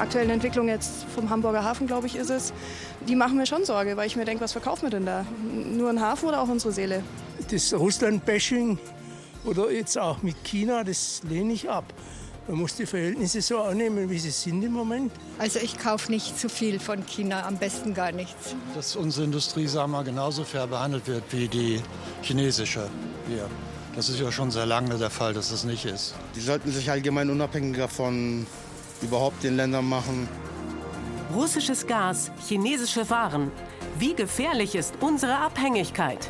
die aktuellen Entwicklungen jetzt vom Hamburger Hafen, glaube ich, ist es, die machen mir schon Sorge, weil ich mir denke, was verkaufen wir denn da? Nur ein Hafen oder auch unsere Seele? Das Russland-Bashing oder jetzt auch mit China, das lehne ich ab. Man muss die Verhältnisse so annehmen, wie sie sind im Moment. Also ich kaufe nicht zu viel von China, am besten gar nichts. Dass unsere Industrie sagen wir, genauso fair behandelt wird wie die chinesische hier. Das ist ja schon sehr lange der Fall, dass das nicht ist. Die sollten sich allgemein unabhängiger von überhaupt den Ländern machen. Russisches Gas, chinesische Waren. Wie gefährlich ist unsere Abhängigkeit?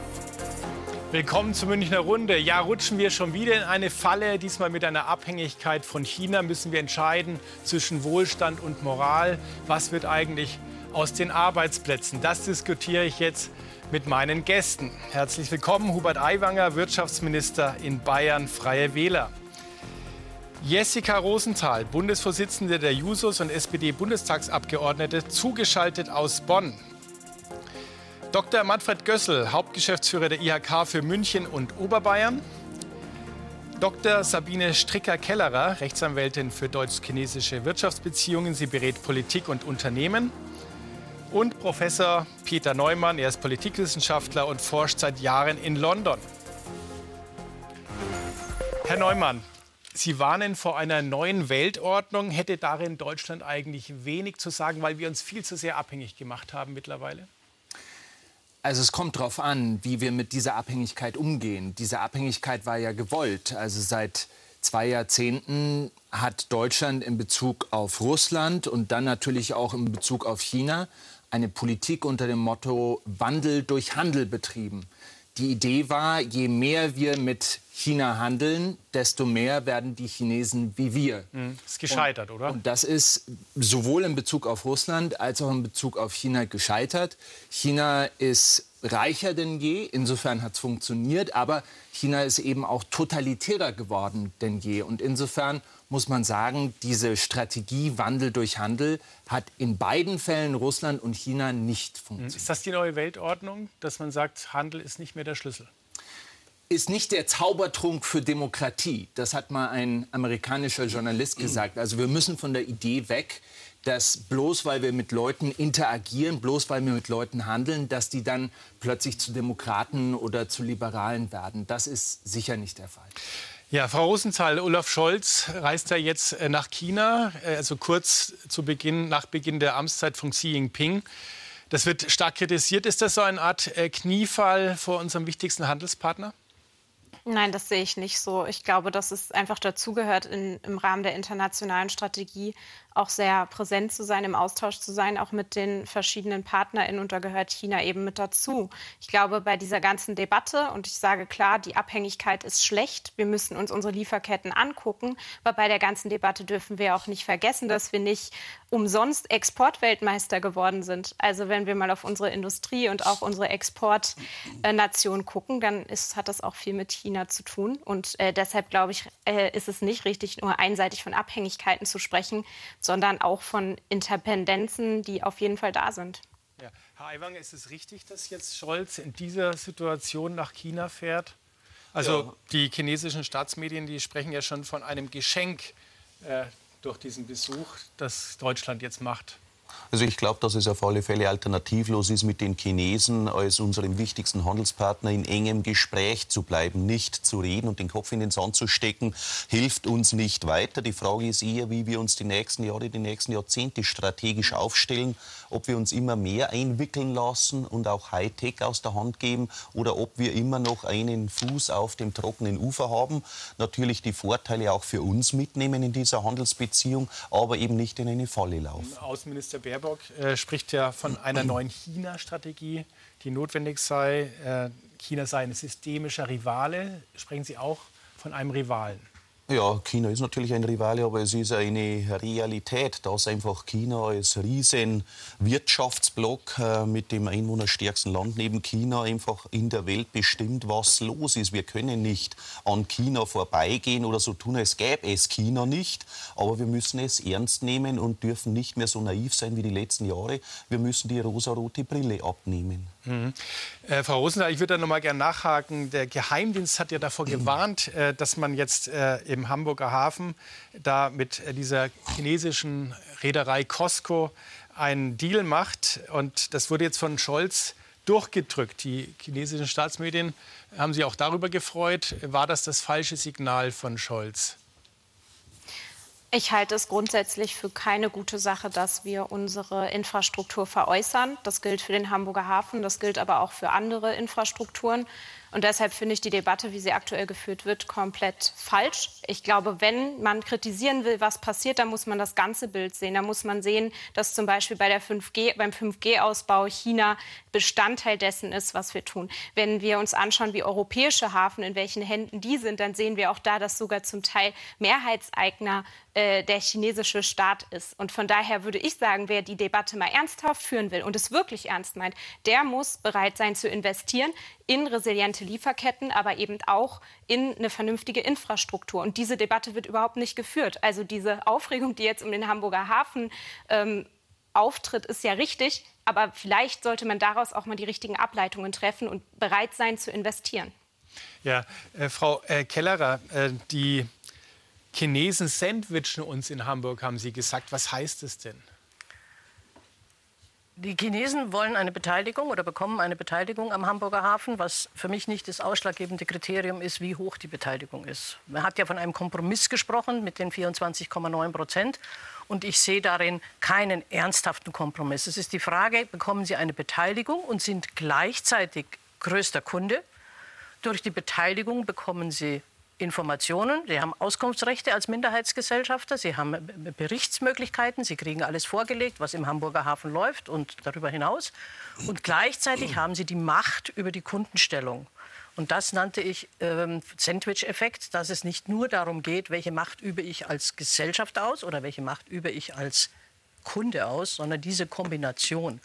Willkommen zur Münchner Runde. Ja, rutschen wir schon wieder in eine Falle. Diesmal mit einer Abhängigkeit von China müssen wir entscheiden zwischen Wohlstand und Moral. Was wird eigentlich aus den Arbeitsplätzen? Das diskutiere ich jetzt mit meinen Gästen. Herzlich willkommen, Hubert Aiwanger, Wirtschaftsminister in Bayern, Freie Wähler. Jessica Rosenthal, Bundesvorsitzende der Jusos und SPD-Bundestagsabgeordnete, zugeschaltet aus Bonn. Dr. Manfred Gössel, Hauptgeschäftsführer der IHK für München und Oberbayern. Dr. Sabine Stricker-Kellerer, Rechtsanwältin für deutsch-chinesische Wirtschaftsbeziehungen. Sie berät Politik und Unternehmen. Und Professor Peter Neumann, er ist Politikwissenschaftler und forscht seit Jahren in London. Herr Neumann, Sie warnen vor einer neuen Weltordnung. Hätte darin Deutschland eigentlich wenig zu sagen, weil wir uns viel zu sehr abhängig gemacht haben mittlerweile? Also es kommt darauf an, wie wir mit dieser Abhängigkeit umgehen. Diese Abhängigkeit war ja gewollt. Also seit zwei Jahrzehnten hat Deutschland in Bezug auf Russland und dann natürlich auch in Bezug auf China eine Politik unter dem Motto Wandel durch Handel betrieben. Die Idee war, je mehr wir mit China handeln, desto mehr werden die Chinesen wie wir. Mhm. Ist gescheitert, und, oder? Und das ist sowohl in Bezug auf Russland als auch in Bezug auf China gescheitert. China ist reicher denn je, insofern hat es funktioniert, aber China ist eben auch totalitärer geworden denn je. Und insofern muss man sagen, diese Strategie Wandel durch Handel hat in beiden Fällen Russland und China nicht funktioniert. Ist das die neue Weltordnung, dass man sagt, Handel ist nicht mehr der Schlüssel? ist nicht der Zaubertrunk für Demokratie. Das hat mal ein amerikanischer Journalist gesagt. Also wir müssen von der Idee weg, dass bloß weil wir mit Leuten interagieren, bloß weil wir mit Leuten handeln, dass die dann plötzlich zu Demokraten oder zu Liberalen werden. Das ist sicher nicht der Fall. Ja, Frau Rosenthal, Olaf Scholz reist ja jetzt äh, nach China, äh, also kurz zu Beginn, nach Beginn der Amtszeit von Xi Jinping. Das wird stark kritisiert. Ist das so eine Art äh, Kniefall vor unserem wichtigsten Handelspartner? Nein, das sehe ich nicht so. Ich glaube, dass es einfach dazugehört, im Rahmen der internationalen Strategie auch sehr präsent zu sein, im Austausch zu sein, auch mit den verschiedenen PartnerInnen. Und da gehört China eben mit dazu. Ich glaube, bei dieser ganzen Debatte, und ich sage klar, die Abhängigkeit ist schlecht. Wir müssen uns unsere Lieferketten angucken. Aber bei der ganzen Debatte dürfen wir auch nicht vergessen, dass wir nicht umsonst Exportweltmeister geworden sind. Also wenn wir mal auf unsere Industrie und auch unsere Exportnation gucken, dann ist, hat das auch viel mit China zu tun. Und äh, deshalb glaube ich, äh, ist es nicht richtig, nur einseitig von Abhängigkeiten zu sprechen, sondern auch von Interpendenzen, die auf jeden Fall da sind. Ja. Herr Aiwanger, ist es richtig, dass jetzt Scholz in dieser Situation nach China fährt? Also ja. die chinesischen Staatsmedien, die sprechen ja schon von einem Geschenk äh, durch diesen Besuch, das Deutschland jetzt macht. Also ich glaube, dass es auf alle Fälle alternativlos ist, mit den Chinesen als unserem wichtigsten Handelspartner in engem Gespräch zu bleiben, nicht zu reden und den Kopf in den Sand zu stecken, hilft uns nicht weiter. Die Frage ist eher, wie wir uns die nächsten Jahre, die nächsten Jahrzehnte strategisch aufstellen, ob wir uns immer mehr einwickeln lassen und auch Hightech aus der Hand geben oder ob wir immer noch einen Fuß auf dem trockenen Ufer haben. Natürlich die Vorteile auch für uns mitnehmen in dieser Handelsbeziehung, aber eben nicht in eine Falle laufen. Außenminister Baerbock äh, spricht ja von einer neuen China-Strategie, die notwendig sei. Äh, China sei ein systemischer Rivale. Sprechen Sie auch von einem Rivalen? Ja, China ist natürlich ein Rivale, aber es ist eine Realität, dass einfach China als riesen Wirtschaftsblock äh, mit dem einwohnerstärksten Land neben China einfach in der Welt bestimmt, was los ist. Wir können nicht an China vorbeigehen oder so tun, als gäbe es China nicht. Aber wir müssen es ernst nehmen und dürfen nicht mehr so naiv sein wie die letzten Jahre. Wir müssen die rosarote Brille abnehmen. Mhm. Äh, Frau Rosenthal, ich würde da noch mal gerne nachhaken. Der Geheimdienst hat ja davor gewarnt, äh, dass man jetzt äh, im Hamburger Hafen da mit äh, dieser chinesischen Reederei Costco einen Deal macht. Und das wurde jetzt von Scholz durchgedrückt. Die chinesischen Staatsmedien haben sich auch darüber gefreut. War das das falsche Signal von Scholz? Ich halte es grundsätzlich für keine gute Sache, dass wir unsere Infrastruktur veräußern. Das gilt für den Hamburger Hafen, das gilt aber auch für andere Infrastrukturen. Und deshalb finde ich die Debatte, wie sie aktuell geführt wird, komplett falsch. Ich glaube, wenn man kritisieren will, was passiert, dann muss man das ganze Bild sehen. Da muss man sehen, dass zum Beispiel bei der 5G, beim 5G-Ausbau China Bestandteil dessen ist, was wir tun. Wenn wir uns anschauen, wie europäische Hafen, in welchen Händen die sind, dann sehen wir auch da, dass sogar zum Teil Mehrheitseigner äh, der chinesische Staat ist. Und von daher würde ich sagen, wer die Debatte mal ernsthaft führen will und es wirklich ernst meint, der muss bereit sein zu investieren in resiliente Lieferketten, aber eben auch in eine vernünftige Infrastruktur. Und diese Debatte wird überhaupt nicht geführt. Also diese Aufregung, die jetzt um den Hamburger Hafen ähm, auftritt, ist ja richtig. Aber vielleicht sollte man daraus auch mal die richtigen Ableitungen treffen und bereit sein zu investieren. Ja, äh, Frau äh, Kellerer, äh, die Chinesen sandwichen uns in Hamburg, haben Sie gesagt. Was heißt es denn? Die Chinesen wollen eine Beteiligung oder bekommen eine Beteiligung am Hamburger Hafen, was für mich nicht das ausschlaggebende Kriterium ist, wie hoch die Beteiligung ist. Man hat ja von einem Kompromiss gesprochen mit den 24,9 Prozent. Und ich sehe darin keinen ernsthaften Kompromiss. Es ist die Frage, bekommen Sie eine Beteiligung und sind gleichzeitig größter Kunde? Durch die Beteiligung bekommen Sie Informationen, Sie haben Auskunftsrechte als Minderheitsgesellschafter, Sie haben Berichtsmöglichkeiten, Sie kriegen alles vorgelegt, was im Hamburger Hafen läuft und darüber hinaus. Und gleichzeitig haben Sie die Macht über die Kundenstellung. Und das nannte ich ähm, Sandwich-Effekt, dass es nicht nur darum geht, welche Macht übe ich als Gesellschaft aus oder welche Macht übe ich als Kunde aus, sondern diese Kombination.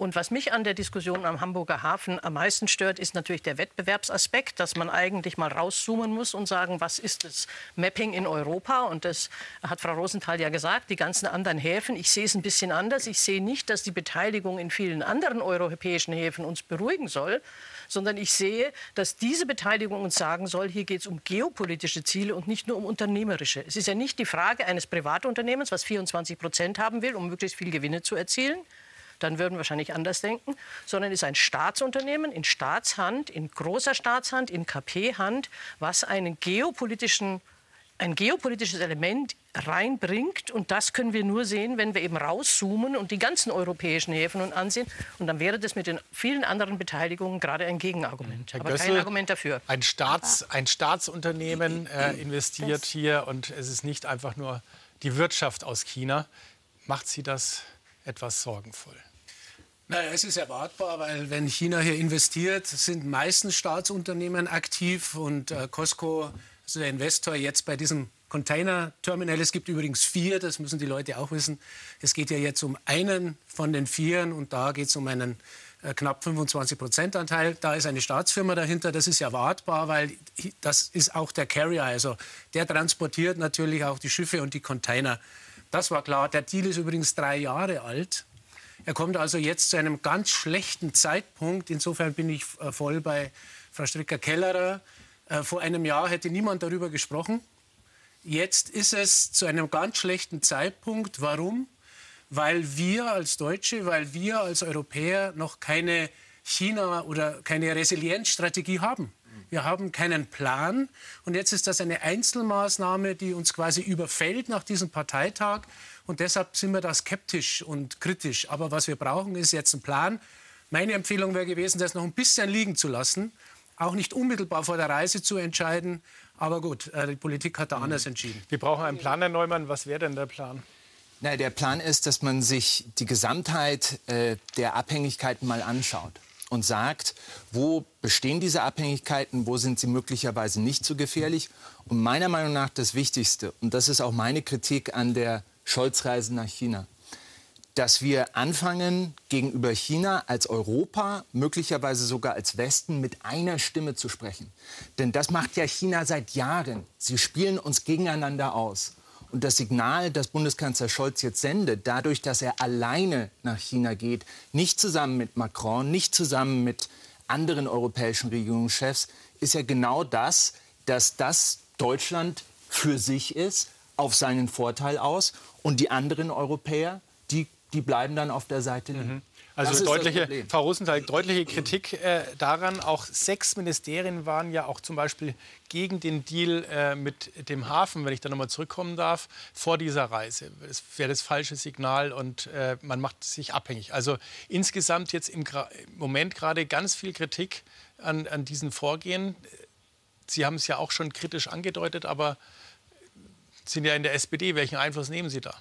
Und was mich an der Diskussion am Hamburger Hafen am meisten stört, ist natürlich der Wettbewerbsaspekt, dass man eigentlich mal rauszoomen muss und sagen, was ist das Mapping in Europa? Und das hat Frau Rosenthal ja gesagt, die ganzen anderen Häfen. Ich sehe es ein bisschen anders. Ich sehe nicht, dass die Beteiligung in vielen anderen europäischen Häfen uns beruhigen soll, sondern ich sehe, dass diese Beteiligung uns sagen soll, hier geht es um geopolitische Ziele und nicht nur um unternehmerische. Es ist ja nicht die Frage eines Privatunternehmens, was 24 Prozent haben will, um möglichst viel Gewinne zu erzielen dann würden wir wahrscheinlich anders denken, sondern ist ein Staatsunternehmen in Staatshand, in großer Staatshand, in KP-Hand, was einen geopolitischen ein geopolitisches Element reinbringt. Und das können wir nur sehen, wenn wir eben rauszoomen und die ganzen europäischen Häfen und ansehen. Und dann wäre das mit den vielen anderen Beteiligungen gerade ein Gegenargument. Herr aber Gössel, kein Argument dafür. Ein, Staats, ein Staatsunternehmen äh, investiert hier und es ist nicht einfach nur die Wirtschaft aus China. Macht Sie das etwas sorgenvoll? Naja, es ist erwartbar, weil wenn China hier investiert, sind meistens Staatsunternehmen aktiv und äh, Costco, also der Investor jetzt bei diesem Container-Terminal, es gibt übrigens vier, das müssen die Leute auch wissen. Es geht ja jetzt um einen von den vieren und da geht es um einen äh, knapp 25 Prozent Anteil. Da ist eine Staatsfirma dahinter. Das ist erwartbar, weil das ist auch der Carrier. Also der transportiert natürlich auch die Schiffe und die Container. Das war klar. Der Deal ist übrigens drei Jahre alt. Er kommt also jetzt zu einem ganz schlechten Zeitpunkt. Insofern bin ich äh, voll bei Frau Stricker-Kellerer. Äh, vor einem Jahr hätte niemand darüber gesprochen. Jetzt ist es zu einem ganz schlechten Zeitpunkt. Warum? Weil wir als Deutsche, weil wir als Europäer noch keine China- oder keine Resilienzstrategie haben. Wir haben keinen Plan. Und jetzt ist das eine Einzelmaßnahme, die uns quasi überfällt nach diesem Parteitag. Und deshalb sind wir da skeptisch und kritisch. Aber was wir brauchen, ist jetzt ein Plan. Meine Empfehlung wäre gewesen, das noch ein bisschen liegen zu lassen. Auch nicht unmittelbar vor der Reise zu entscheiden. Aber gut, äh, die Politik hat da mhm. anders entschieden. Wir brauchen einen Plan, Herr Neumann. Was wäre denn der Plan? Na, der Plan ist, dass man sich die Gesamtheit äh, der Abhängigkeiten mal anschaut und sagt, wo bestehen diese Abhängigkeiten, wo sind sie möglicherweise nicht so gefährlich. Und meiner Meinung nach das Wichtigste, und das ist auch meine Kritik an der Scholz-Reisen nach China. Dass wir anfangen, gegenüber China als Europa, möglicherweise sogar als Westen, mit einer Stimme zu sprechen. Denn das macht ja China seit Jahren. Sie spielen uns gegeneinander aus. Und das Signal, das Bundeskanzler Scholz jetzt sendet, dadurch, dass er alleine nach China geht, nicht zusammen mit Macron, nicht zusammen mit anderen europäischen Regierungschefs, ist ja genau das, dass das Deutschland für sich ist, auf seinen Vorteil aus. Und die anderen Europäer, die, die bleiben dann auf der Seite liegen. Mhm. Also deutliche, Frau Rosenthal, deutliche Kritik äh, daran. Auch sechs Ministerien waren ja auch zum Beispiel gegen den Deal äh, mit dem Hafen, wenn ich da nochmal zurückkommen darf, vor dieser Reise. Das wäre das falsche Signal und äh, man macht sich abhängig. Also insgesamt jetzt im, im Moment gerade ganz viel Kritik an, an diesen Vorgehen. Sie haben es ja auch schon kritisch angedeutet, aber sind ja in der SPD. Welchen Einfluss nehmen Sie da?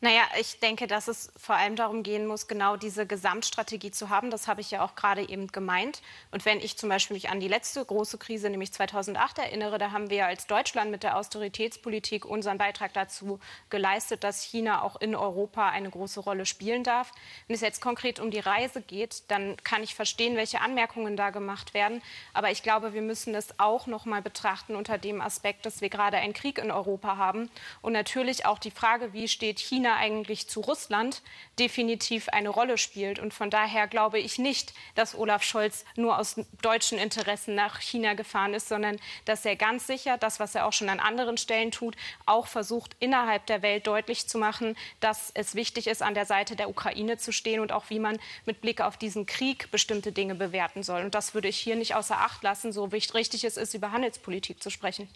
Naja, ich denke, dass es vor allem darum gehen muss, genau diese Gesamtstrategie zu haben. Das habe ich ja auch gerade eben gemeint. Und wenn ich zum Beispiel mich an die letzte große Krise, nämlich 2008, erinnere, da haben wir als Deutschland mit der Austeritätspolitik unseren Beitrag dazu geleistet, dass China auch in Europa eine große Rolle spielen darf. Wenn es jetzt konkret um die Reise geht, dann kann ich verstehen, welche Anmerkungen da gemacht werden. Aber ich glaube, wir müssen es auch noch mal betrachten unter dem Aspekt, dass wir gerade einen Krieg in Europa haben. Und natürlich auch die Frage, wie steht China China eigentlich zu Russland definitiv eine Rolle spielt. Und von daher glaube ich nicht, dass Olaf Scholz nur aus deutschen Interessen nach China gefahren ist, sondern dass er ganz sicher, das, was er auch schon an anderen Stellen tut, auch versucht, innerhalb der Welt deutlich zu machen, dass es wichtig ist, an der Seite der Ukraine zu stehen und auch wie man mit Blick auf diesen Krieg bestimmte Dinge bewerten soll. Und das würde ich hier nicht außer Acht lassen, so wichtig es ist, über Handelspolitik zu sprechen.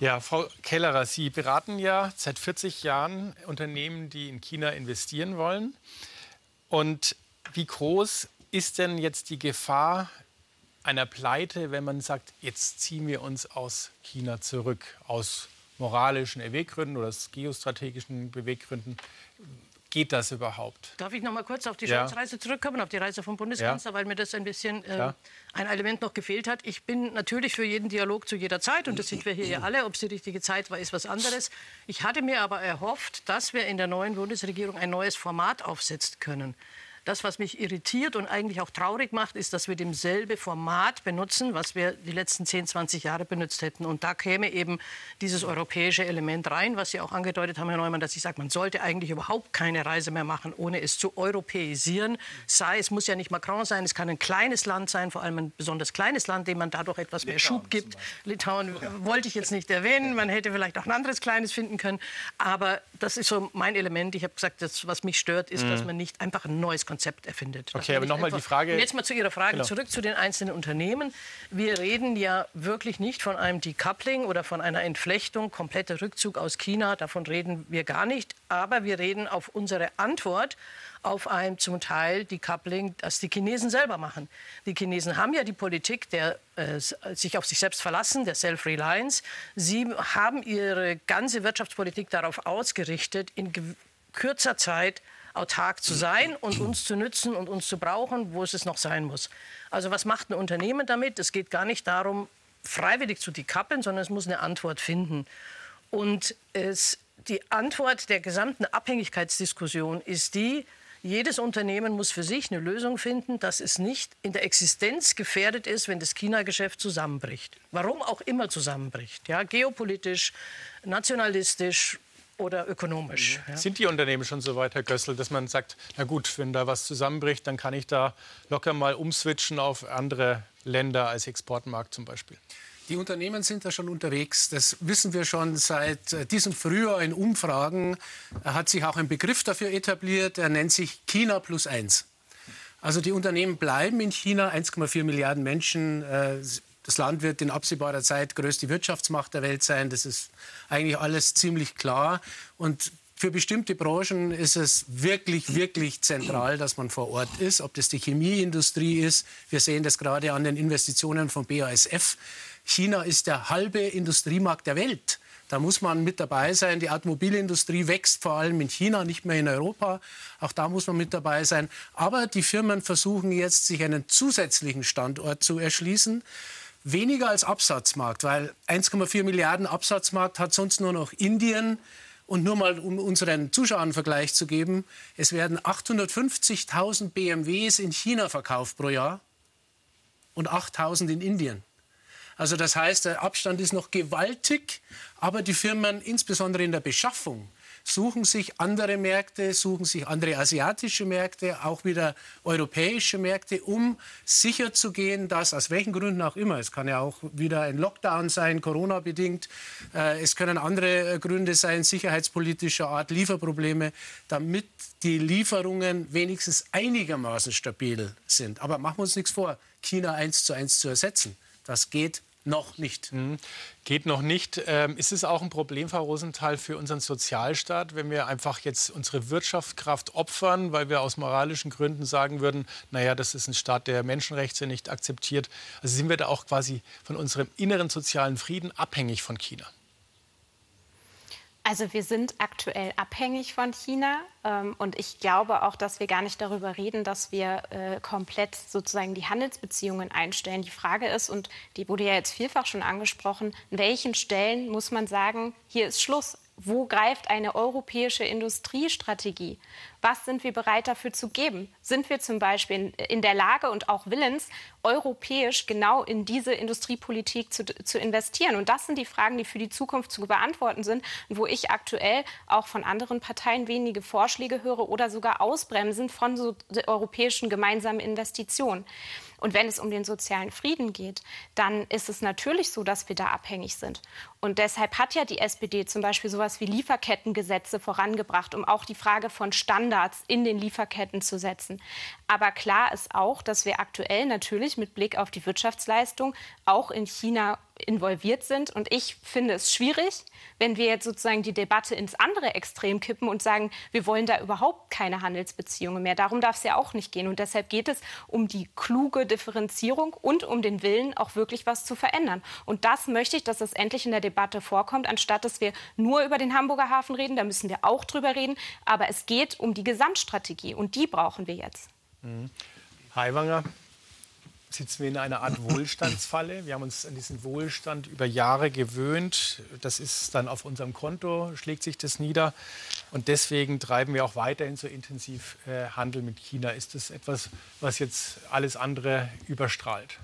Ja, Frau Kellerer, Sie beraten ja seit 40 Jahren Unternehmen, die in China investieren wollen. Und wie groß ist denn jetzt die Gefahr einer Pleite, wenn man sagt, jetzt ziehen wir uns aus China zurück, aus moralischen Beweggründen oder aus geostrategischen Beweggründen? Geht das überhaupt? Darf ich noch mal kurz auf die ja. Scholz-Reise zurückkommen, auf die Reise vom Bundeskanzler, ja. weil mir das ein bisschen äh, ein Element noch gefehlt hat. Ich bin natürlich für jeden Dialog zu jeder Zeit und das sind wir hier ja alle. Ob es die richtige Zeit war, ist was anderes. Ich hatte mir aber erhofft, dass wir in der neuen Bundesregierung ein neues Format aufsetzen können. Das, was mich irritiert und eigentlich auch traurig macht, ist, dass wir demselbe Format benutzen, was wir die letzten 10, 20 Jahre benutzt hätten. Und da käme eben dieses europäische Element rein, was Sie auch angedeutet haben, Herr Neumann, dass ich sage, man sollte eigentlich überhaupt keine Reise mehr machen, ohne es zu europäisieren. Sei, es muss ja nicht Macron sein, es kann ein kleines Land sein, vor allem ein besonders kleines Land, dem man dadurch etwas mehr Litauen Schub gibt. Litauen wollte ich jetzt nicht erwähnen, man hätte vielleicht auch ein anderes kleines finden können. Aber das ist so mein Element. Ich habe gesagt, das, was mich stört, ist, mhm. dass man nicht einfach ein neues Konzept Konzept erfindet. Okay, aber nochmal die Frage. Und jetzt mal zu Ihrer Frage genau. zurück zu den einzelnen Unternehmen. Wir reden ja wirklich nicht von einem Decoupling oder von einer Entflechtung, kompletter Rückzug aus China. Davon reden wir gar nicht. Aber wir reden auf unsere Antwort auf ein zum Teil Decoupling, das die Chinesen selber machen. Die Chinesen haben ja die Politik der äh, sich auf sich selbst verlassen, der Self-Reliance. Sie haben ihre ganze Wirtschaftspolitik darauf ausgerichtet, in kürzer Zeit autark zu sein und uns zu nützen und uns zu brauchen, wo es es noch sein muss. Also was macht ein Unternehmen damit? Es geht gar nicht darum, freiwillig zu dekoppeln, sondern es muss eine Antwort finden. Und es, die Antwort der gesamten Abhängigkeitsdiskussion ist die, jedes Unternehmen muss für sich eine Lösung finden, dass es nicht in der Existenz gefährdet ist, wenn das China-Geschäft zusammenbricht. Warum auch immer zusammenbricht. Ja, geopolitisch, nationalistisch, oder ökonomisch. Ja. Sind die Unternehmen schon so weit, Herr Gössel, dass man sagt, na gut, wenn da was zusammenbricht, dann kann ich da locker mal umswitchen auf andere Länder als Exportmarkt zum Beispiel? Die Unternehmen sind da schon unterwegs. Das wissen wir schon seit äh, diesem Frühjahr in Umfragen. Er hat sich auch ein Begriff dafür etabliert. Er nennt sich China plus eins. Also die Unternehmen bleiben in China. 1,4 Milliarden Menschen äh, das Land wird in absehbarer Zeit größte Wirtschaftsmacht der Welt sein. Das ist eigentlich alles ziemlich klar. Und für bestimmte Branchen ist es wirklich, wirklich zentral, dass man vor Ort ist. Ob das die Chemieindustrie ist, wir sehen das gerade an den Investitionen von BASF. China ist der halbe Industriemarkt der Welt. Da muss man mit dabei sein. Die Automobilindustrie wächst vor allem in China, nicht mehr in Europa. Auch da muss man mit dabei sein. Aber die Firmen versuchen jetzt, sich einen zusätzlichen Standort zu erschließen weniger als Absatzmarkt, weil 1,4 Milliarden Absatzmarkt hat sonst nur noch Indien. Und nur mal, um unseren Zuschauern einen Vergleich zu geben, es werden 850.000 BMWs in China verkauft pro Jahr und 8.000 in Indien. Also das heißt, der Abstand ist noch gewaltig, aber die Firmen, insbesondere in der Beschaffung, suchen sich andere Märkte, suchen sich andere asiatische Märkte, auch wieder europäische Märkte, um sicher zu gehen, dass aus welchen Gründen auch immer, es kann ja auch wieder ein Lockdown sein, Corona bedingt, äh, es können andere äh, Gründe sein, sicherheitspolitischer Art, Lieferprobleme, damit die Lieferungen wenigstens einigermaßen stabil sind. Aber machen wir uns nichts vor, China eins zu eins zu ersetzen. Das geht noch nicht. Mhm. Geht noch nicht. Ähm, ist es auch ein Problem, Frau Rosenthal, für unseren Sozialstaat, wenn wir einfach jetzt unsere Wirtschaftskraft opfern, weil wir aus moralischen Gründen sagen würden, naja, das ist ein Staat, der Menschenrechte nicht akzeptiert. Also sind wir da auch quasi von unserem inneren sozialen Frieden abhängig von China? Also wir sind aktuell abhängig von China ähm, und ich glaube auch, dass wir gar nicht darüber reden, dass wir äh, komplett sozusagen die Handelsbeziehungen einstellen. Die Frage ist, und die wurde ja jetzt vielfach schon angesprochen, an welchen Stellen muss man sagen, hier ist Schluss wo greift eine europäische Industriestrategie? Was sind wir bereit dafür zu geben? Sind wir zum Beispiel in, der Lage und auch willens, europäisch genau in diese Industriepolitik zu, zu investieren? Und das sind die Fragen, die für die Zukunft zu beantworten sind wo ich aktuell auch von anderen Parteien wenige Vorschläge höre oder sogar Ausbremsen von so europäischen gemeinsamen Investitionen. Und wenn es um den sozialen Frieden geht, dann ist es natürlich so, dass wir da abhängig sind. Und deshalb hat ja die SPD zum Beispiel sowas wie Lieferkettengesetze vorangebracht, um auch die Frage von Standards in den Lieferketten zu setzen. Aber klar ist auch, dass wir aktuell natürlich mit Blick auf die Wirtschaftsleistung auch in China involviert sind. Und ich finde es schwierig, wenn wir jetzt sozusagen die Debatte ins andere Extrem kippen und sagen, wir wollen da überhaupt keine Handelsbeziehungen mehr. Darum darf es ja auch nicht gehen. Und deshalb geht es um die kluge Differenzierung und um den Willen, auch wirklich was zu verändern. Und das möchte ich, dass das endlich in der Debatte vorkommt, anstatt dass wir nur über den Hamburger Hafen reden. Da müssen wir auch drüber reden. Aber es geht um die Gesamtstrategie und die brauchen wir jetzt. Mhm. Haiwanger, sitzen wir in einer Art Wohlstandsfalle. Wir haben uns an diesen Wohlstand über Jahre gewöhnt. Das ist dann auf unserem Konto, schlägt sich das nieder. Und deswegen treiben wir auch weiterhin so intensiv äh, Handel mit China. Ist das etwas, was jetzt alles andere überstrahlt?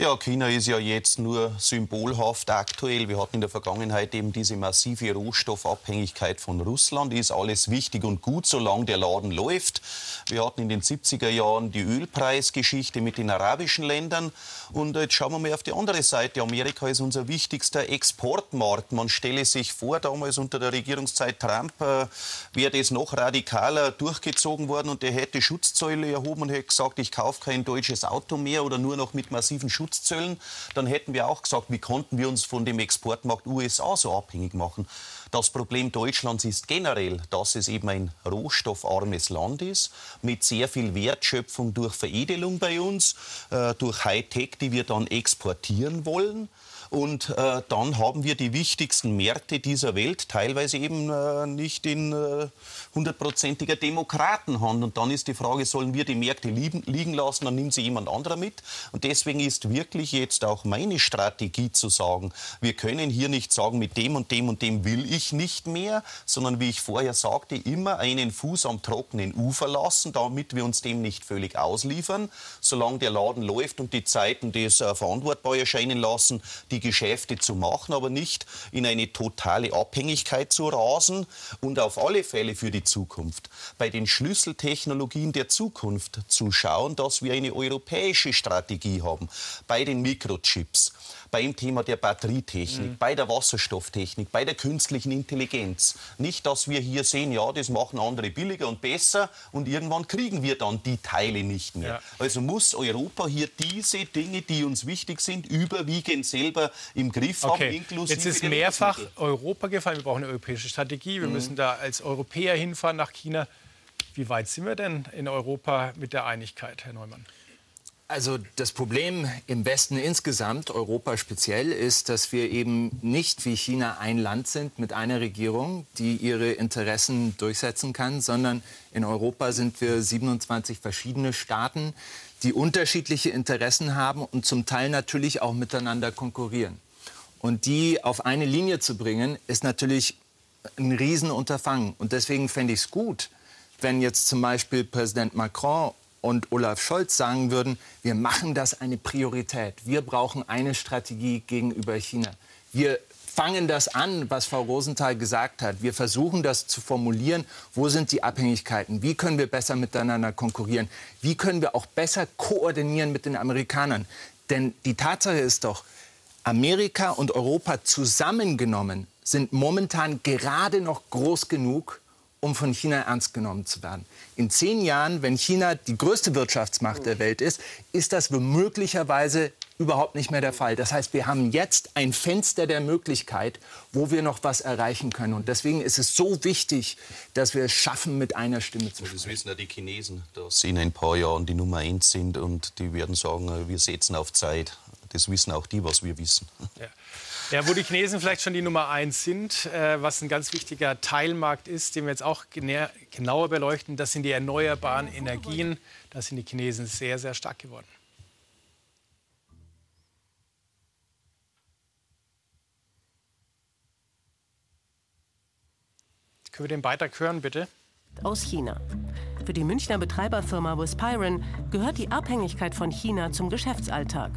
Ja, China ist ja jetzt nur symbolhaft aktuell. Wir hatten in der Vergangenheit eben diese massive Rohstoffabhängigkeit von Russland. Ist alles wichtig und gut, solange der Laden läuft. Wir hatten in den 70er Jahren die Ölpreisgeschichte mit den arabischen Ländern. Und jetzt schauen wir mal auf die andere Seite. Amerika ist unser wichtigster Exportmarkt. Man stelle sich vor, damals unter der Regierungszeit Trump äh, wäre das noch radikaler durchgezogen worden und der hätte Schutzzölle erhoben und hätte gesagt, ich kaufe kein deutsches Auto mehr oder nur noch mit massiven Schutz Schutzzöllen, dann hätten wir auch gesagt, wie konnten wir uns von dem Exportmarkt USA so abhängig machen. Das Problem Deutschlands ist generell, dass es eben ein rohstoffarmes Land ist, mit sehr viel Wertschöpfung durch Veredelung bei uns, äh, durch Hightech, die wir dann exportieren wollen. Und äh, dann haben wir die wichtigsten Märkte dieser Welt teilweise eben äh, nicht in äh, hundertprozentiger Demokratenhand. Und dann ist die Frage, sollen wir die Märkte lieben, liegen lassen, dann nimmt sie jemand anderer mit. Und deswegen ist wirklich jetzt auch meine Strategie zu sagen, wir können hier nicht sagen, mit dem und dem und dem will ich nicht mehr, sondern wie ich vorher sagte, immer einen Fuß am trockenen Ufer lassen, damit wir uns dem nicht völlig ausliefern. Solange der Laden läuft und die Zeiten das äh, verantwortbar erscheinen lassen, die die Geschäfte zu machen, aber nicht in eine totale Abhängigkeit zu rasen und auf alle Fälle für die Zukunft bei den Schlüsseltechnologien der Zukunft zu schauen, dass wir eine europäische Strategie haben bei den Mikrochips beim Thema der Batterietechnik, mhm. bei der Wasserstofftechnik, bei der künstlichen Intelligenz. Nicht, dass wir hier sehen, ja, das machen andere billiger und besser und irgendwann kriegen wir dann die Teile nicht mehr. Ja. Also muss Europa hier diese Dinge, die uns wichtig sind, überwiegend selber im Griff okay. haben, inklusive Jetzt ist mehrfach Europa gefallen, wir brauchen eine europäische Strategie, wir mhm. müssen da als Europäer hinfahren nach China. Wie weit sind wir denn in Europa mit der Einigkeit, Herr Neumann? Also das Problem im Westen insgesamt, Europa speziell, ist, dass wir eben nicht wie China ein Land sind mit einer Regierung, die ihre Interessen durchsetzen kann, sondern in Europa sind wir 27 verschiedene Staaten, die unterschiedliche Interessen haben und zum Teil natürlich auch miteinander konkurrieren. Und die auf eine Linie zu bringen, ist natürlich ein Riesenunterfangen. Und deswegen fände ich es gut, wenn jetzt zum Beispiel Präsident Macron und Olaf Scholz sagen würden, wir machen das eine Priorität. Wir brauchen eine Strategie gegenüber China. Wir fangen das an, was Frau Rosenthal gesagt hat. Wir versuchen das zu formulieren. Wo sind die Abhängigkeiten? Wie können wir besser miteinander konkurrieren? Wie können wir auch besser koordinieren mit den Amerikanern? Denn die Tatsache ist doch, Amerika und Europa zusammengenommen sind momentan gerade noch groß genug, um von China ernst genommen zu werden. In zehn Jahren, wenn China die größte Wirtschaftsmacht der Welt ist, ist das möglicherweise überhaupt nicht mehr der Fall. Das heißt, wir haben jetzt ein Fenster der Möglichkeit, wo wir noch was erreichen können. Und deswegen ist es so wichtig, dass wir es schaffen, mit einer Stimme zu sprechen. Das wissen ja die Chinesen, dass sie in ein paar Jahren die Nummer eins sind und die werden sagen, wir setzen auf Zeit. Das wissen auch die, was wir wissen. Ja. Ja, wo die Chinesen vielleicht schon die Nummer eins sind, äh, was ein ganz wichtiger Teilmarkt ist, den wir jetzt auch genauer beleuchten, das sind die erneuerbaren Energien. Da sind die Chinesen sehr, sehr stark geworden. Können wir den Beitrag hören, bitte? Aus China. Für die Münchner Betreiberfirma Wispiron gehört die Abhängigkeit von China zum Geschäftsalltag.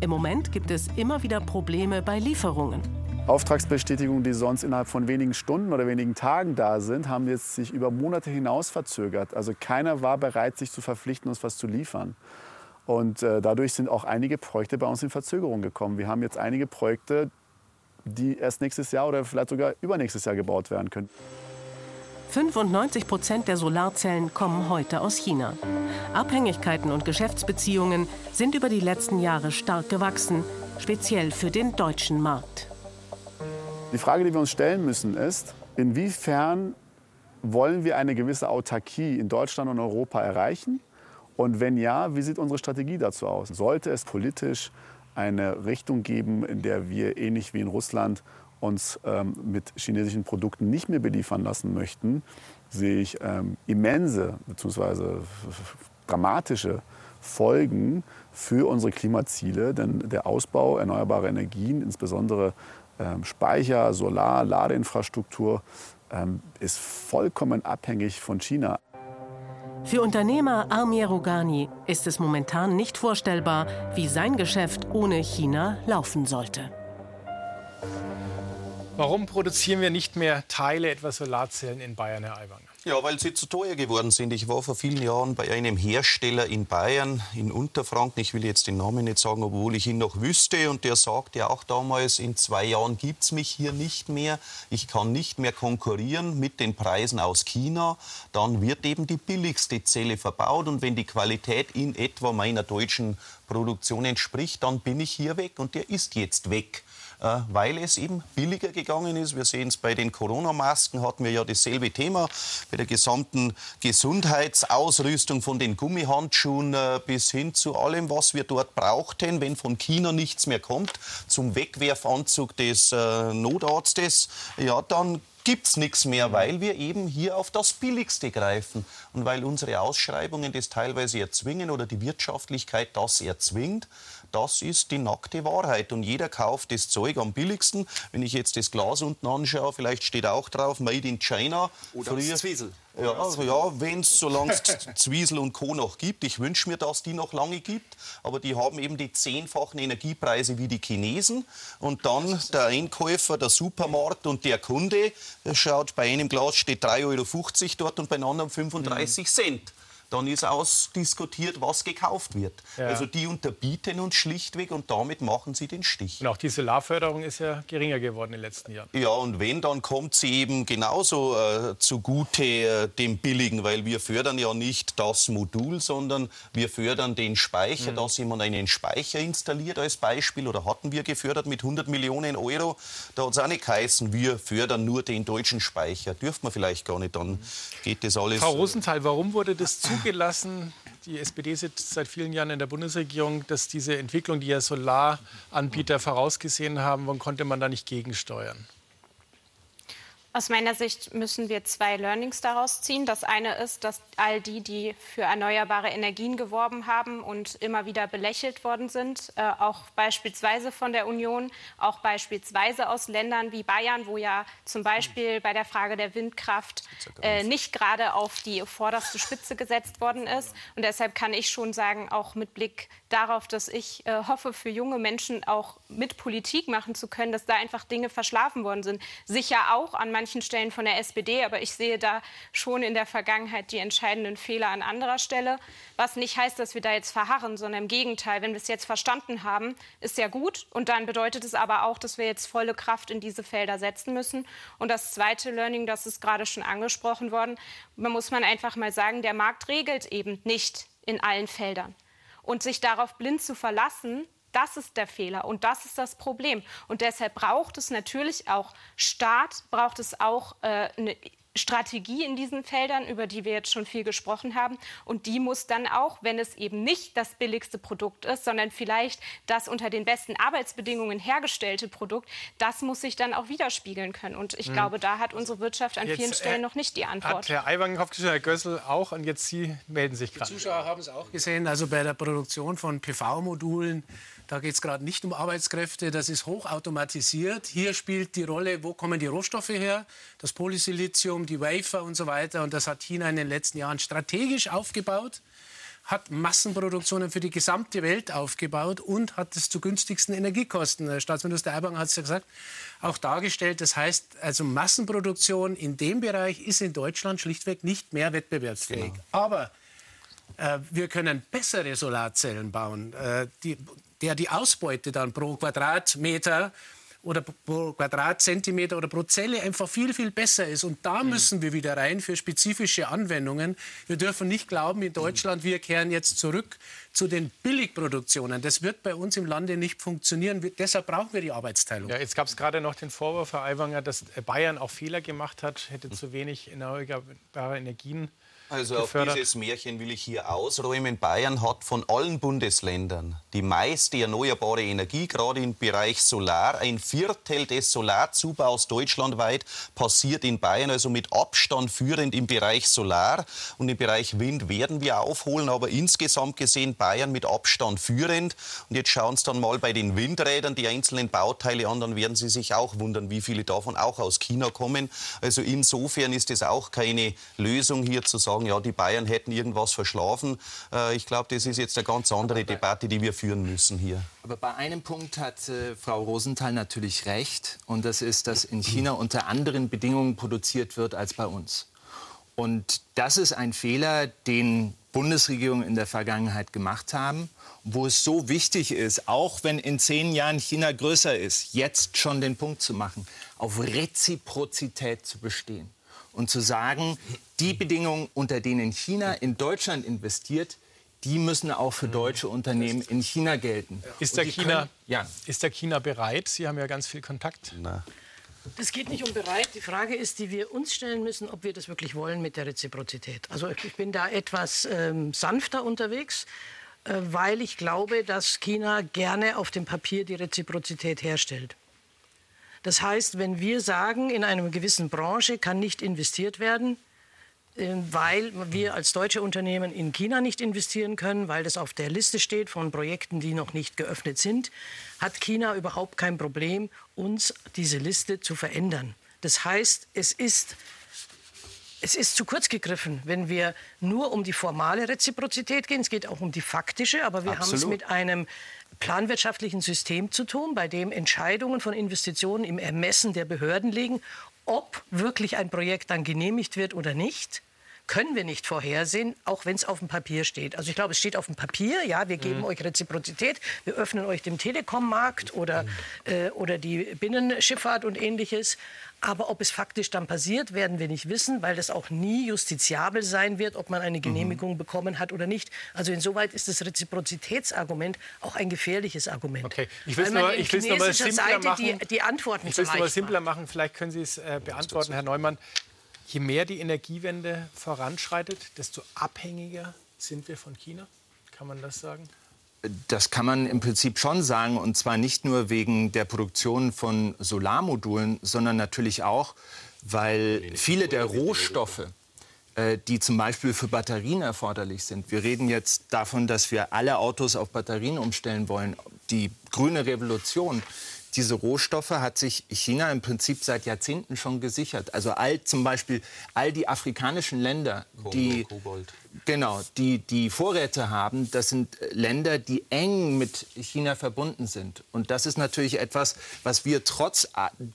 Im Moment gibt es immer wieder Probleme bei Lieferungen. Auftragsbestätigungen, die sonst innerhalb von wenigen Stunden oder wenigen Tagen da sind, haben jetzt sich über Monate hinaus verzögert. Also keiner war bereit, sich zu verpflichten, uns was zu liefern. Und äh, dadurch sind auch einige Projekte bei uns in Verzögerung gekommen. Wir haben jetzt einige Projekte, die erst nächstes Jahr oder vielleicht sogar übernächstes Jahr gebaut werden können. 95 Prozent der Solarzellen kommen heute aus China. Abhängigkeiten und Geschäftsbeziehungen sind über die letzten Jahre stark gewachsen, speziell für den deutschen Markt. Die Frage, die wir uns stellen müssen, ist, inwiefern wollen wir eine gewisse Autarkie in Deutschland und Europa erreichen? Und wenn ja, wie sieht unsere Strategie dazu aus? Sollte es politisch eine Richtung geben, in der wir ähnlich wie in Russland uns ähm, mit chinesischen Produkten nicht mehr beliefern lassen möchten, sehe ich ähm, immense bzw. dramatische Folgen für unsere Klimaziele. Denn der Ausbau erneuerbarer Energien, insbesondere ähm, Speicher, Solar, Ladeinfrastruktur, ähm, ist vollkommen abhängig von China. Für Unternehmer Amir Rogani ist es momentan nicht vorstellbar, wie sein Geschäft ohne China laufen sollte. Warum produzieren wir nicht mehr Teile, etwa Solarzellen in Bayern, Herr Aiwanger? Ja, weil sie zu teuer geworden sind. Ich war vor vielen Jahren bei einem Hersteller in Bayern, in Unterfranken. Ich will jetzt den Namen nicht sagen, obwohl ich ihn noch wüsste. Und der sagte auch damals, in zwei Jahren gibt es mich hier nicht mehr. Ich kann nicht mehr konkurrieren mit den Preisen aus China. Dann wird eben die billigste Zelle verbaut. Und wenn die Qualität in etwa meiner deutschen Produktion entspricht, dann bin ich hier weg. Und der ist jetzt weg. Äh, weil es eben billiger gegangen ist. Wir sehen es bei den Corona-Masken, hatten wir ja dasselbe Thema. Bei der gesamten Gesundheitsausrüstung von den Gummihandschuhen äh, bis hin zu allem, was wir dort brauchten, wenn von China nichts mehr kommt, zum Wegwerfanzug des äh, Notarztes, ja, dann gibt es nichts mehr, weil wir eben hier auf das Billigste greifen und weil unsere Ausschreibungen das teilweise erzwingen oder die Wirtschaftlichkeit das erzwingt. Das ist die nackte Wahrheit. Und jeder kauft das Zeug am billigsten. Wenn ich jetzt das Glas unten anschaue, vielleicht steht auch drauf Made in China. Oder Früher, Zwiesel. Ja, also ja wenn es, solange es Zwiesel und Co. noch gibt. Ich wünsche mir, dass die noch lange gibt. Aber die haben eben die zehnfachen Energiepreise wie die Chinesen. Und dann der Einkäufer, der Supermarkt und der Kunde schaut, bei einem Glas steht 3,50 Euro dort und bei einem anderen 35 mhm. Cent dann ist ausdiskutiert, was gekauft wird. Ja. Also die unterbieten uns schlichtweg und damit machen sie den Stich. Und auch die Solarförderung ist ja geringer geworden in den letzten Jahren. Ja, und wenn, dann kommt sie eben genauso äh, zugute äh, dem Billigen, weil wir fördern ja nicht das Modul, sondern wir fördern den Speicher, mhm. dass jemand einen Speicher installiert als Beispiel oder hatten wir gefördert mit 100 Millionen Euro. Da hat es auch nicht geheißen, wir fördern nur den deutschen Speicher. Dürfte man vielleicht gar nicht, dann geht das alles. Frau Rosenthal, warum wurde das zu zugelassen, die SPD sitzt seit vielen Jahren in der Bundesregierung, dass diese Entwicklung, die ja Solaranbieter vorausgesehen haben, wann konnte man da nicht gegensteuern? Aus meiner Sicht müssen wir zwei Learnings daraus ziehen. Das eine ist, dass all die, die für erneuerbare Energien geworben haben und immer wieder belächelt worden sind, äh, auch beispielsweise von der Union, auch beispielsweise aus Ländern wie Bayern, wo ja zum Beispiel bei der Frage der Windkraft äh, nicht gerade auf die vorderste Spitze gesetzt worden ist. Und deshalb kann ich schon sagen, auch mit Blick darauf, dass ich äh, hoffe, für junge Menschen auch mit Politik machen zu können, dass da einfach Dinge verschlafen worden sind. Sicher auch an manchen Stellen von der SPD, aber ich sehe da schon in der Vergangenheit die entscheidenden Fehler an anderer Stelle. Was nicht heißt, dass wir da jetzt verharren, sondern im Gegenteil, wenn wir es jetzt verstanden haben, ist ja gut. Und dann bedeutet es aber auch, dass wir jetzt volle Kraft in diese Felder setzen müssen. Und das zweite Learning, das ist gerade schon angesprochen worden, da muss man einfach mal sagen, der Markt regelt eben nicht in allen Feldern. Und sich darauf blind zu verlassen, das ist der Fehler und das ist das Problem. Und deshalb braucht es natürlich auch Staat, braucht es auch äh, eine Strategie in diesen Feldern, über die wir jetzt schon viel gesprochen haben. Und die muss dann auch, wenn es eben nicht das billigste Produkt ist, sondern vielleicht das unter den besten Arbeitsbedingungen hergestellte Produkt, das muss sich dann auch widerspiegeln können. Und ich mhm. glaube, da hat unsere Wirtschaft an jetzt, vielen Stellen äh, noch nicht die Antwort. Hat Herr Aiwanger, Herr Gössel auch. Und jetzt Sie melden sich gerade. Die Zuschauer haben es auch gesehen. Also bei der Produktion von PV-Modulen da geht es gerade nicht um Arbeitskräfte, das ist hochautomatisiert. Hier spielt die Rolle, wo kommen die Rohstoffe her, das Polysilizium, die Wafer und so weiter. Und das hat China in den letzten Jahren strategisch aufgebaut hat Massenproduktionen für die gesamte Welt aufgebaut und hat es zu günstigsten Energiekosten. Der Staatsminister Aiwanger hat es ja gesagt, auch dargestellt. Das heißt, also Massenproduktion in dem Bereich ist in Deutschland schlichtweg nicht mehr wettbewerbsfähig. Genau. Aber äh, wir können bessere Solarzellen bauen. Äh, die, der die Ausbeute dann pro Quadratmeter oder pro Quadratzentimeter oder pro Zelle einfach viel, viel besser ist. Und da mhm. müssen wir wieder rein für spezifische Anwendungen. Wir dürfen nicht glauben, in Deutschland, wir kehren jetzt zurück zu den Billigproduktionen. Das wird bei uns im Lande nicht funktionieren. Wir, deshalb brauchen wir die Arbeitsteilung. Ja, jetzt gab es gerade noch den Vorwurf, Herr Aiwanger, dass Bayern auch Fehler gemacht hat, hätte zu wenig erneuerbare Energien also gefördert. auf dieses Märchen will ich hier ausräumen. Bayern hat von allen Bundesländern die meiste erneuerbare Energie, gerade im Bereich Solar. Ein Viertel des Solarzubaus deutschlandweit passiert in Bayern, also mit Abstand führend im Bereich Solar. Und im Bereich Wind werden wir aufholen, aber insgesamt gesehen Bayern mit Abstand führend. Und jetzt schauen Sie dann mal bei den Windrädern die einzelnen Bauteile an, dann werden Sie sich auch wundern, wie viele davon auch aus China kommen. Also insofern ist es auch keine Lösung hier zu sagen, sagen, ja, die Bayern hätten irgendwas verschlafen. Äh, ich glaube, das ist jetzt eine ganz andere Debatte, die wir führen müssen hier. Aber bei einem Punkt hat äh, Frau Rosenthal natürlich recht. Und das ist, dass in China unter anderen Bedingungen produziert wird als bei uns. Und das ist ein Fehler, den Bundesregierungen in der Vergangenheit gemacht haben, wo es so wichtig ist, auch wenn in zehn Jahren China größer ist, jetzt schon den Punkt zu machen, auf Reziprozität zu bestehen und zu sagen, die Bedingungen, unter denen China in Deutschland investiert, die müssen auch für deutsche Unternehmen in China gelten. Ist der, China, können, ja. ist der China bereit? Sie haben ja ganz viel Kontakt. Na. Das geht nicht um bereit. Die Frage ist, die wir uns stellen müssen, ob wir das wirklich wollen mit der Reziprozität. Also ich bin da etwas ähm, sanfter unterwegs, äh, weil ich glaube, dass China gerne auf dem Papier die Reziprozität herstellt. Das heißt, wenn wir sagen, in einer gewissen Branche kann nicht investiert werden, äh, weil wir als deutsche Unternehmen in China nicht investieren können, weil das auf der Liste steht von Projekten, die noch nicht geöffnet sind, hat China überhaupt kein Problem, uns diese Liste zu verändern. Das heißt, es ist es ist zu kurz gegriffen, wenn wir nur um die formale Reziprozität gehen. Es geht auch um die faktische, aber wir haben es mit einem planwirtschaftlichen System zu tun, bei dem Entscheidungen von Investitionen im Ermessen der Behörden liegen, ob wirklich ein Projekt dann genehmigt wird oder nicht können wir nicht vorhersehen, auch wenn es auf dem Papier steht. Also ich glaube, es steht auf dem Papier, ja, wir geben mhm. euch Reziprozität, wir öffnen euch den Telekom-Markt oder, mhm. äh, oder die Binnenschifffahrt und ähnliches. Aber ob es faktisch dann passiert, werden wir nicht wissen, weil das auch nie justiziabel sein wird, ob man eine mhm. Genehmigung mhm. bekommen hat oder nicht. Also insoweit ist das Reziprozitätsargument auch ein gefährliches Argument. Okay, ich will es nur, ich will's mal simpler Seite machen. Die, die Antworten ich will es nur mal simpler machen. Vielleicht können Sie es äh, beantworten, Herr Neumann. Je mehr die Energiewende voranschreitet, desto abhängiger sind wir von China. Kann man das sagen? Das kann man im Prinzip schon sagen, und zwar nicht nur wegen der Produktion von Solarmodulen, sondern natürlich auch, weil viele der Rohstoffe, äh, die zum Beispiel für Batterien erforderlich sind. Wir reden jetzt davon, dass wir alle Autos auf Batterien umstellen wollen. Die grüne Revolution diese Rohstoffe hat sich China im Prinzip seit Jahrzehnten schon gesichert. Also all, zum Beispiel all die afrikanischen Länder, die, Kobold. Genau, die, die Vorräte haben, das sind Länder, die eng mit China verbunden sind. Und das ist natürlich etwas, was wir trotz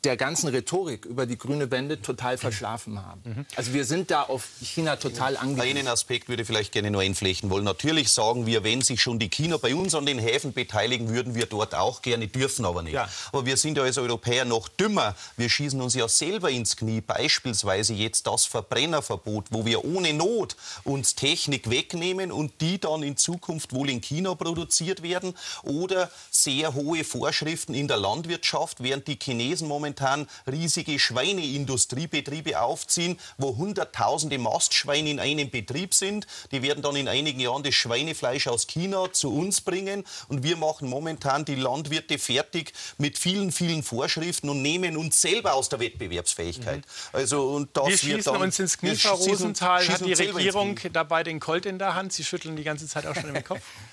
der ganzen Rhetorik über die grüne Wende total verschlafen haben. Mhm. Also wir sind da auf China total angewiesen. Einen Aspekt würde ich vielleicht gerne noch einflechten wollen. Natürlich sagen wir, wenn sich schon die China bei uns an den Häfen beteiligen, würden wir dort auch gerne, dürfen aber nicht. Ja. Aber wir sind ja als Europäer noch dümmer. Wir schießen uns ja selber ins Knie. Beispielsweise jetzt das Verbrennerverbot, wo wir ohne Not uns Technik wegnehmen und die dann in Zukunft wohl in China produziert werden oder sehr hohe Vorschriften in der Landwirtschaft, während die Chinesen momentan riesige Schweineindustriebetriebe aufziehen, wo hunderttausende Mastschweine in einem Betrieb sind. Die werden dann in einigen Jahren das Schweinefleisch aus China zu uns bringen und wir machen momentan die Landwirte fertig mit vielen, vielen Vorschriften und nehmen uns selber aus der Wettbewerbsfähigkeit. Mhm. Also, und das wir schießen uns ins Knie, Frau Rosenthal. Hat die Regierung dabei den Colt in der Hand. Sie schütteln die ganze Zeit auch schon im Kopf.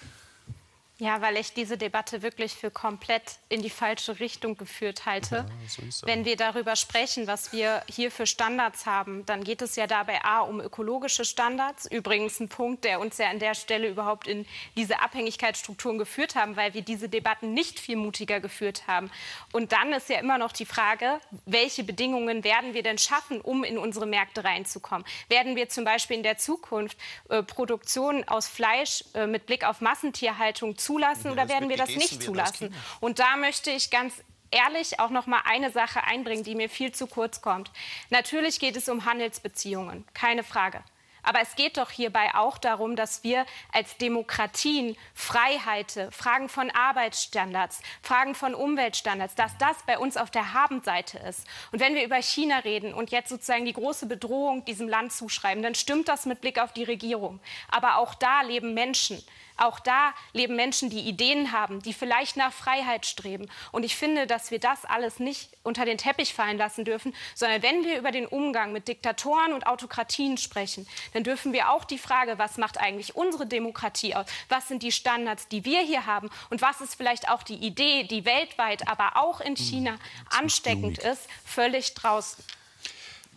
Ja, weil ich diese Debatte wirklich für komplett in die falsche Richtung geführt halte. Ja, so Wenn wir darüber sprechen, was wir hier für Standards haben, dann geht es ja dabei A um ökologische Standards. Übrigens ein Punkt, der uns ja an der Stelle überhaupt in diese Abhängigkeitsstrukturen geführt haben, weil wir diese Debatten nicht viel mutiger geführt haben. Und dann ist ja immer noch die Frage, welche Bedingungen werden wir denn schaffen, um in unsere Märkte reinzukommen? Werden wir zum Beispiel in der Zukunft äh, Produktion aus Fleisch äh, mit Blick auf Massentierhaltung zu zulassen oder werden wir das nicht zulassen? Und da möchte ich ganz ehrlich auch noch mal eine Sache einbringen, die mir viel zu kurz kommt. Natürlich geht es um Handelsbeziehungen, keine Frage. Aber es geht doch hierbei auch darum, dass wir als Demokratien Freiheiten, Fragen von Arbeitsstandards, Fragen von Umweltstandards, dass das bei uns auf der Habenseite ist. Und wenn wir über China reden und jetzt sozusagen die große Bedrohung diesem Land zuschreiben, dann stimmt das mit Blick auf die Regierung. Aber auch da leben Menschen. Auch da leben Menschen, die Ideen haben, die vielleicht nach Freiheit streben. Und ich finde, dass wir das alles nicht unter den Teppich fallen lassen dürfen, sondern wenn wir über den Umgang mit Diktatoren und Autokratien sprechen, dann dürfen wir auch die Frage, was macht eigentlich unsere Demokratie aus? Was sind die Standards, die wir hier haben? Und was ist vielleicht auch die Idee, die weltweit, aber auch in China ansteckend ist, völlig draußen?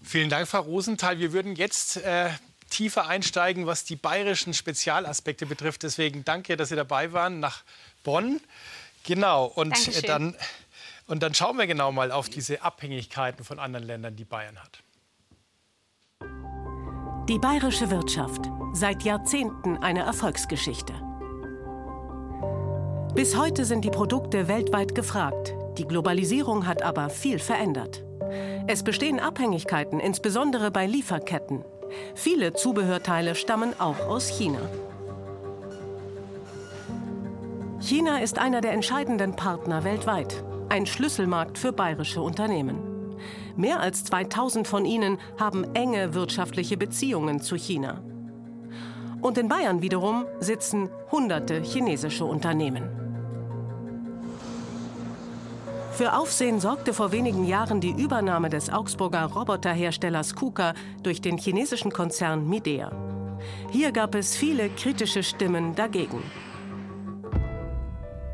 Vielen Dank, Frau Rosenthal. Wir würden jetzt äh, tiefer einsteigen, was die bayerischen Spezialaspekte betrifft. Deswegen danke, dass Sie dabei waren nach Bonn. Genau. Und dann, und dann schauen wir genau mal auf diese Abhängigkeiten von anderen Ländern, die Bayern hat. Die bayerische Wirtschaft. Seit Jahrzehnten eine Erfolgsgeschichte. Bis heute sind die Produkte weltweit gefragt. Die Globalisierung hat aber viel verändert. Es bestehen Abhängigkeiten, insbesondere bei Lieferketten. Viele Zubehörteile stammen auch aus China. China ist einer der entscheidenden Partner weltweit, ein Schlüsselmarkt für bayerische Unternehmen. Mehr als 2000 von ihnen haben enge wirtschaftliche Beziehungen zu China. Und in Bayern wiederum sitzen hunderte chinesische Unternehmen. Für Aufsehen sorgte vor wenigen Jahren die Übernahme des Augsburger Roboterherstellers KUKA durch den chinesischen Konzern Midea. Hier gab es viele kritische Stimmen dagegen.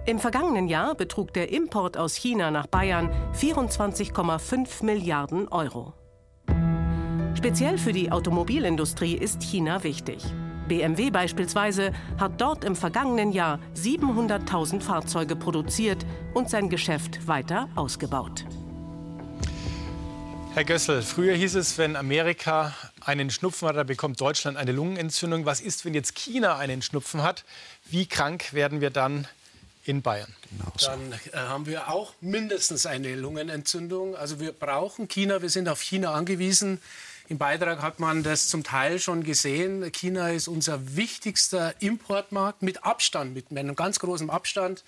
Im vergangenen Jahr betrug der Import aus China nach Bayern 24,5 Milliarden Euro. Speziell für die Automobilindustrie ist China wichtig. BMW beispielsweise hat dort im vergangenen Jahr 700.000 Fahrzeuge produziert und sein Geschäft weiter ausgebaut. Herr Gössel, früher hieß es, wenn Amerika einen Schnupfen hat, dann bekommt Deutschland eine Lungenentzündung. Was ist, wenn jetzt China einen Schnupfen hat? Wie krank werden wir dann in Bayern? Genau so. Dann äh, haben wir auch mindestens eine Lungenentzündung. Also wir brauchen China, wir sind auf China angewiesen. Im Beitrag hat man das zum Teil schon gesehen. China ist unser wichtigster Importmarkt mit Abstand, mit einem ganz großen Abstand.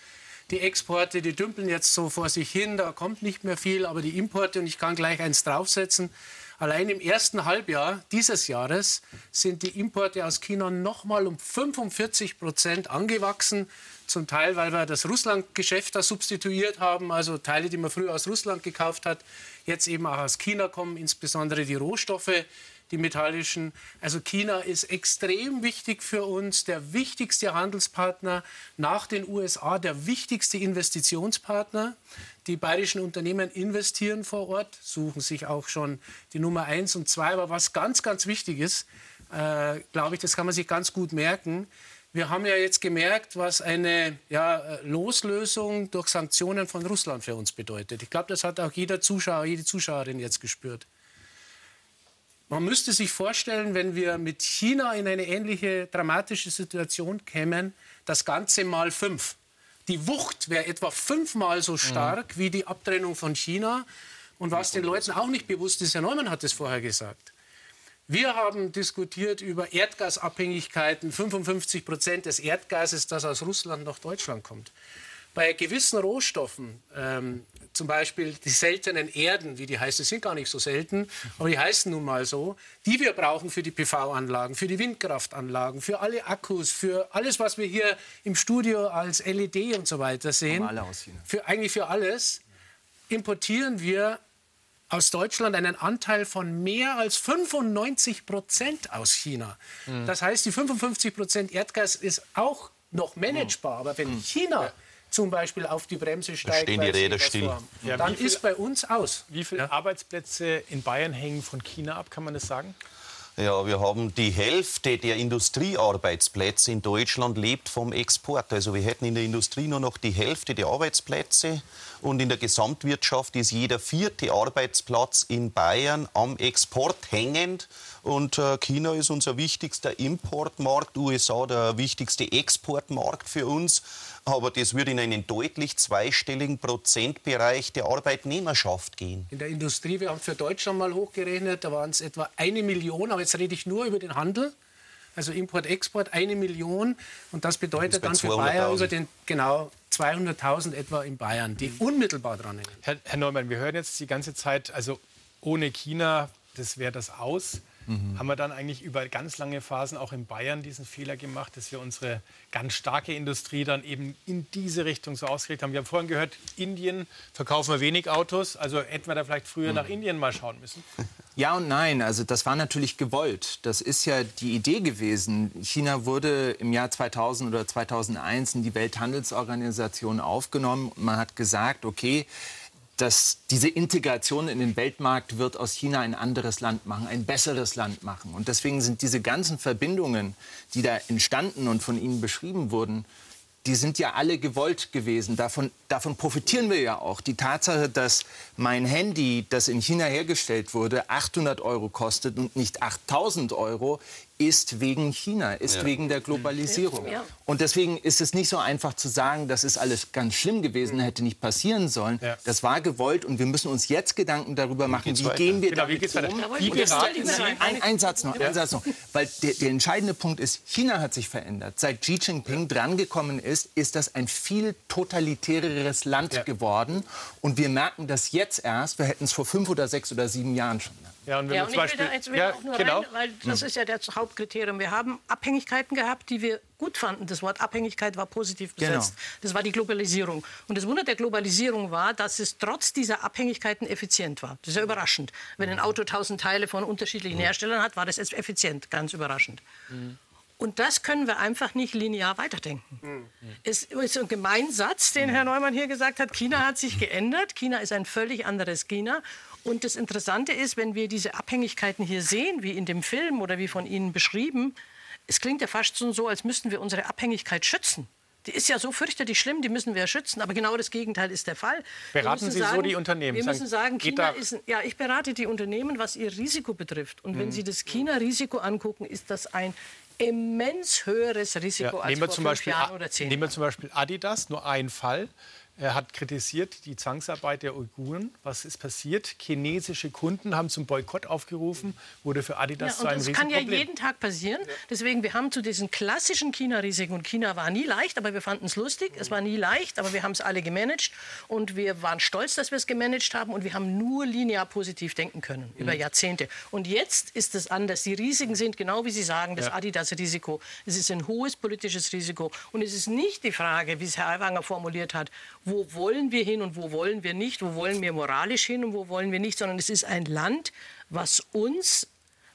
Die Exporte, die dümpeln jetzt so vor sich hin, da kommt nicht mehr viel, aber die Importe, und ich kann gleich eins draufsetzen, allein im ersten Halbjahr dieses Jahres sind die Importe aus China noch mal um 45 Prozent angewachsen. Zum Teil, weil wir das Russland-Geschäft da substituiert haben, also Teile, die man früher aus Russland gekauft hat, jetzt eben auch aus China kommen, insbesondere die Rohstoffe, die metallischen. Also China ist extrem wichtig für uns, der wichtigste Handelspartner nach den USA, der wichtigste Investitionspartner. Die bayerischen Unternehmen investieren vor Ort, suchen sich auch schon die Nummer eins und zwei. Aber was ganz, ganz wichtig ist, äh, glaube ich, das kann man sich ganz gut merken. Wir haben ja jetzt gemerkt, was eine ja, Loslösung durch Sanktionen von Russland für uns bedeutet. Ich glaube, das hat auch jeder Zuschauer, jede Zuschauerin jetzt gespürt. Man müsste sich vorstellen, wenn wir mit China in eine ähnliche dramatische Situation kämen, das Ganze mal fünf. Die Wucht wäre etwa fünfmal so stark mhm. wie die Abtrennung von China. Und was den Leuten auch nicht bewusst ist, Herr Neumann hat es vorher gesagt, wir haben diskutiert über Erdgasabhängigkeiten, 55 Prozent des Erdgases, das aus Russland nach Deutschland kommt. Bei gewissen Rohstoffen, ähm, zum Beispiel die seltenen Erden, wie die heißen, sind gar nicht so selten, aber die heißen nun mal so, die wir brauchen für die PV-Anlagen, für die Windkraftanlagen, für alle Akkus, für alles, was wir hier im Studio als LED und so weiter sehen, für, eigentlich für alles, importieren wir aus Deutschland einen Anteil von mehr als 95 Prozent aus China. Mhm. Das heißt, die 55 Prozent Erdgas ist auch noch managebar. Aber wenn mhm. China ja. zum Beispiel auf die Bremse steigt, stehen die Räder still. Ja, dann viel, ist bei uns aus. Wie viele ja? Arbeitsplätze in Bayern hängen von China ab, kann man das sagen? Ja, wir haben die Hälfte der Industriearbeitsplätze in Deutschland lebt vom Export. Also wir hätten in der Industrie nur noch die Hälfte der Arbeitsplätze und in der Gesamtwirtschaft ist jeder vierte Arbeitsplatz in Bayern am Export hängend. Und äh, China ist unser wichtigster Importmarkt, USA der wichtigste Exportmarkt für uns. Aber das würde in einen deutlich zweistelligen Prozentbereich der Arbeitnehmerschaft gehen. In der Industrie, wir haben für Deutschland mal hochgerechnet, da waren es etwa eine Million, aber jetzt rede ich nur über den Handel. Also Import, Export eine Million und das bedeutet das dann für Bayern über den genau 200.000 etwa in Bayern, die unmittelbar dran hängen. Herr, Herr Neumann, wir hören jetzt die ganze Zeit, also ohne China, das wäre das aus. Mhm. Haben wir dann eigentlich über ganz lange Phasen auch in Bayern diesen Fehler gemacht, dass wir unsere ganz starke Industrie dann eben in diese Richtung so ausgelegt haben? Wir haben vorhin gehört, Indien verkaufen wir wenig Autos, also hätten wir da vielleicht früher mhm. nach Indien mal schauen müssen. Ja und nein, also das war natürlich gewollt. Das ist ja die Idee gewesen. China wurde im Jahr 2000 oder 2001 in die Welthandelsorganisation aufgenommen. Man hat gesagt, okay, dass diese Integration in den Weltmarkt wird aus China ein anderes Land machen, ein besseres Land machen. Und deswegen sind diese ganzen Verbindungen, die da entstanden und von Ihnen beschrieben wurden, die sind ja alle gewollt gewesen. Davon, davon profitieren wir ja auch. Die Tatsache, dass mein Handy, das in China hergestellt wurde, 800 Euro kostet und nicht 8000 Euro, ist wegen China, ist ja. wegen der Globalisierung. Ja. Und deswegen ist es nicht so einfach zu sagen, das ist alles ganz schlimm gewesen, hätte nicht passieren sollen. Ja. Das war gewollt und wir müssen uns jetzt Gedanken darüber machen, wie, wie gehen wir genau, damit um. Wie beraten Sie? Ein, ein, Satz noch, ein Satz noch. Weil der, der, entscheidende Punkt ist, China hat sich verändert. Seit Xi Jinping drangekommen ist, ist das ein viel totalitäreres Land geworden. Und wir merken das jetzt erst. Wir hätten es vor fünf oder sechs oder sieben Jahren schon. Ja, und wenn ja, und ich will da jetzt ja, auch nur genau. rein, weil das hm. ist ja das Hauptkriterium. Wir haben Abhängigkeiten gehabt, die wir gut fanden. Das Wort Abhängigkeit war positiv genau. besetzt. Genau. Das war die Globalisierung. Und das Wunder der Globalisierung war, dass es trotz dieser Abhängigkeiten effizient war. Das ist ja überraschend. Wenn ein Auto tausend Teile von unterschiedlichen mhm. Herstellern hat, war das effizient. Ganz überraschend. Mhm. Und das können wir einfach nicht linear weiterdenken. Mhm. Es ist ein Gemeinsatz, den Herr Neumann hier gesagt hat. China hat sich geändert. China ist ein völlig anderes China. Und das Interessante ist, wenn wir diese Abhängigkeiten hier sehen, wie in dem Film oder wie von Ihnen beschrieben, es klingt ja fast so, als müssten wir unsere Abhängigkeit schützen. Die ist ja so fürchterlich schlimm, die müssen wir schützen. Aber genau das Gegenteil ist der Fall. Beraten Sie sagen, so die Unternehmen? Wir müssen sagen, China ist, ja, ich berate die Unternehmen, was ihr Risiko betrifft. Und mhm. wenn Sie das China-Risiko angucken, ist das ein immens höheres Risiko ja, als vor fünf Beispiel, Jahren oder zehn Nehmen wir zum Beispiel Adidas, nur ein Fall. Er hat kritisiert die Zwangsarbeit der Uiguren. Was ist passiert? Chinesische Kunden haben zum Boykott aufgerufen, wurde für Adidas ja, zu einem Das kann ja jeden Tag passieren. Deswegen, wir haben zu diesen klassischen China-Risiken, und China war nie leicht, aber wir fanden es lustig. Es war nie leicht, aber wir haben es alle gemanagt. Und wir waren stolz, dass wir es gemanagt haben. Und wir haben nur linear positiv denken können, über Mhm. Jahrzehnte. Und jetzt ist es anders. Die Risiken sind, genau wie Sie sagen, das Ja. Adidas-Risiko. Es ist ein hohes politisches Risiko. Und es ist nicht die Frage, wie es Herr Aiwanger formuliert hat, wo wollen wir hin und wo wollen wir nicht, wo wollen wir moralisch hin und wo wollen wir nicht, sondern es ist ein Land, was uns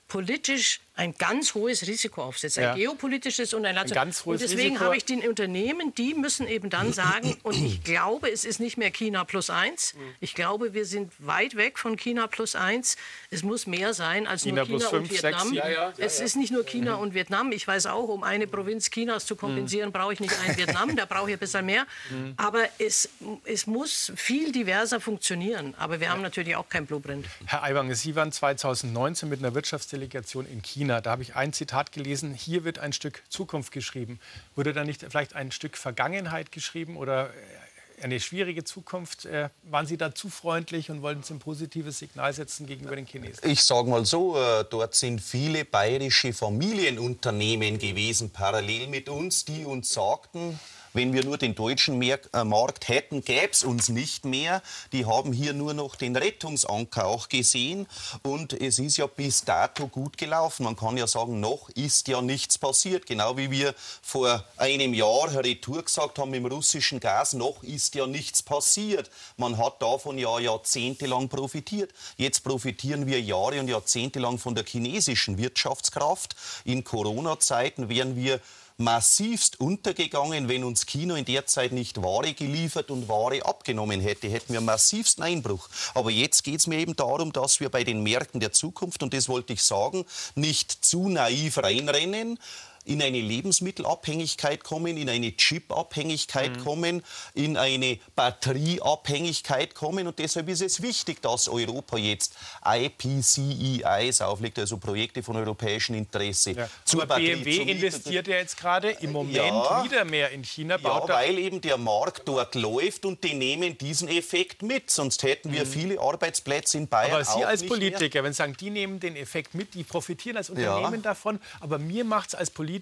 politisch ein ganz hohes Risiko aufsetzt, ein Ja. geopolitisches und ein, Ein ganz hohes Und deswegen habe ich den Unternehmen, die müssen eben dann sagen, und ich glaube, es ist nicht mehr China plus eins. Ich glaube, wir sind weit weg von China plus eins. Es muss mehr sein als China nur China plus und fünf, Vietnam. sechs, ja, ja, es ist nicht nur China Mhm. und Vietnam. Ich weiß auch, um eine Provinz Chinas zu kompensieren, brauche ich nicht ein Vietnam, da brauche ich ein bisschen mehr. Mhm. Aber es, es muss viel diverser funktionieren. Aber wir haben natürlich auch kein Blueprint. Herr Aiwanger, Sie waren 2019 mit einer Wirtschaftsdelegation in China. Da habe ich ein Zitat gelesen, hier wird ein Stück Zukunft geschrieben. Wurde da nicht vielleicht ein Stück Vergangenheit geschrieben oder äh, eine schwierige Zukunft? Äh, Waren Sie da zu freundlich und wollten Sie ein positives Signal setzen gegenüber den Chinesen? Ich sage mal so, äh, dort sind viele bayerische Familienunternehmen gewesen, parallel mit uns, die uns sagten, wenn wir nur den deutschen äh, Markt hätten, gäbe es uns nicht mehr. Die haben hier nur noch den Rettungsanker auch gesehen. Und es ist ja bis dato gut gelaufen. Man kann ja sagen, noch ist ja nichts passiert. Genau wie wir vor einem Jahr Retour gesagt haben dem russischen Gas, noch ist ja nichts passiert. Man hat davon ja jahrzehntelang profitiert. Jetzt profitieren wir Jahre und Jahrzehnte lang von der chinesischen Wirtschaftskraft. In Corona-Zeiten wären wir massivst untergegangen, wenn uns China in der Zeit nicht Ware geliefert und Ware abgenommen hätte. Hätten wir massivsten Einbruch. Aber jetzt geht es mir eben darum, dass wir bei den Märkten der Zukunft, und das wollte ich sagen, nicht zu naiv reinrennen, in eine Lebensmittelabhängigkeit kommen, in eine Chip-Abhängigkeit kommen, in eine Batterieabhängigkeit kommen. Und deshalb ist es wichtig, dass Europa jetzt IPCEIs auflegt, also Projekte von europäischem Interesse. Ja. zur Aber Batterie, BMW investiert ja jetzt gerade im Moment Ja. wieder mehr in China. ja, Baut da weil eben der Markt dort läuft und die nehmen diesen Effekt mit. Sonst hätten wir viele Arbeitsplätze in Bayern Mhm. Aber Sie als Politiker, wenn Sie sagen, die nehmen den Effekt mit, die profitieren als Ja. Unternehmen davon, aber mir macht es als Politiker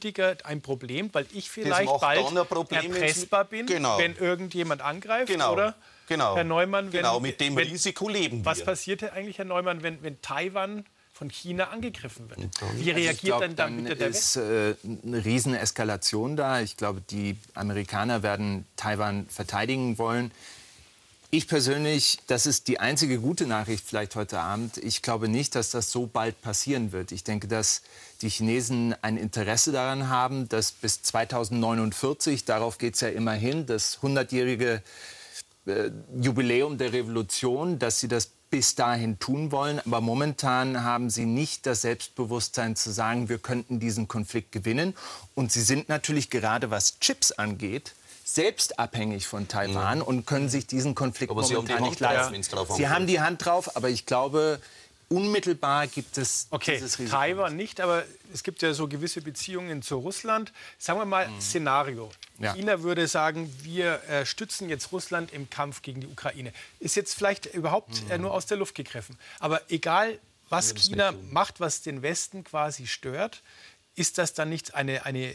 ein Problem, weil ich vielleicht bald erpressbar bin, Genau. wenn irgendjemand angreift, Genau. oder? Genau. Herr Neumann, wenn, Genau, mit dem wenn, Risiko leben Was wir. passiert denn eigentlich, Herr Neumann, wenn, wenn Taiwan von China angegriffen wird? Wie Also reagiert glaub, dann, dann bitte der ist äh, eine Rieseneskalation da. Ich glaube, die Amerikaner werden Taiwan verteidigen wollen. Ich persönlich, das ist die einzige gute Nachricht vielleicht heute Abend. Ich glaube nicht, dass das so bald passieren wird. Ich denke, dass die Chinesen ein Interesse daran haben, dass bis 2049, darauf geht es ja immerhin, das 100-jährige äh, Jubiläum der Revolution, dass sie das bis dahin tun wollen. Aber momentan haben sie nicht das Selbstbewusstsein zu sagen, wir könnten diesen Konflikt gewinnen. Und sie sind natürlich gerade was Chips angeht, selbst abhängig von Taiwan und können sich diesen Konflikt Aber Sie haben die momentan Hand nicht drauf, leisten. drauf Sie haben die Hand drauf, aber ich glaube, unmittelbar gibt es Okay, dieses Risiko. Taiwan nicht, aber es gibt ja so gewisse Beziehungen zu Russland. Sagen wir mal Szenario. Mhm. Ja. China würde sagen, wir äh, stützen jetzt Russland im Kampf gegen die Ukraine. Ist jetzt vielleicht überhaupt Mhm. äh, nur aus der Luft gegriffen. Aber egal, was China macht, was den Westen quasi stört, ist das dann nicht eine, eine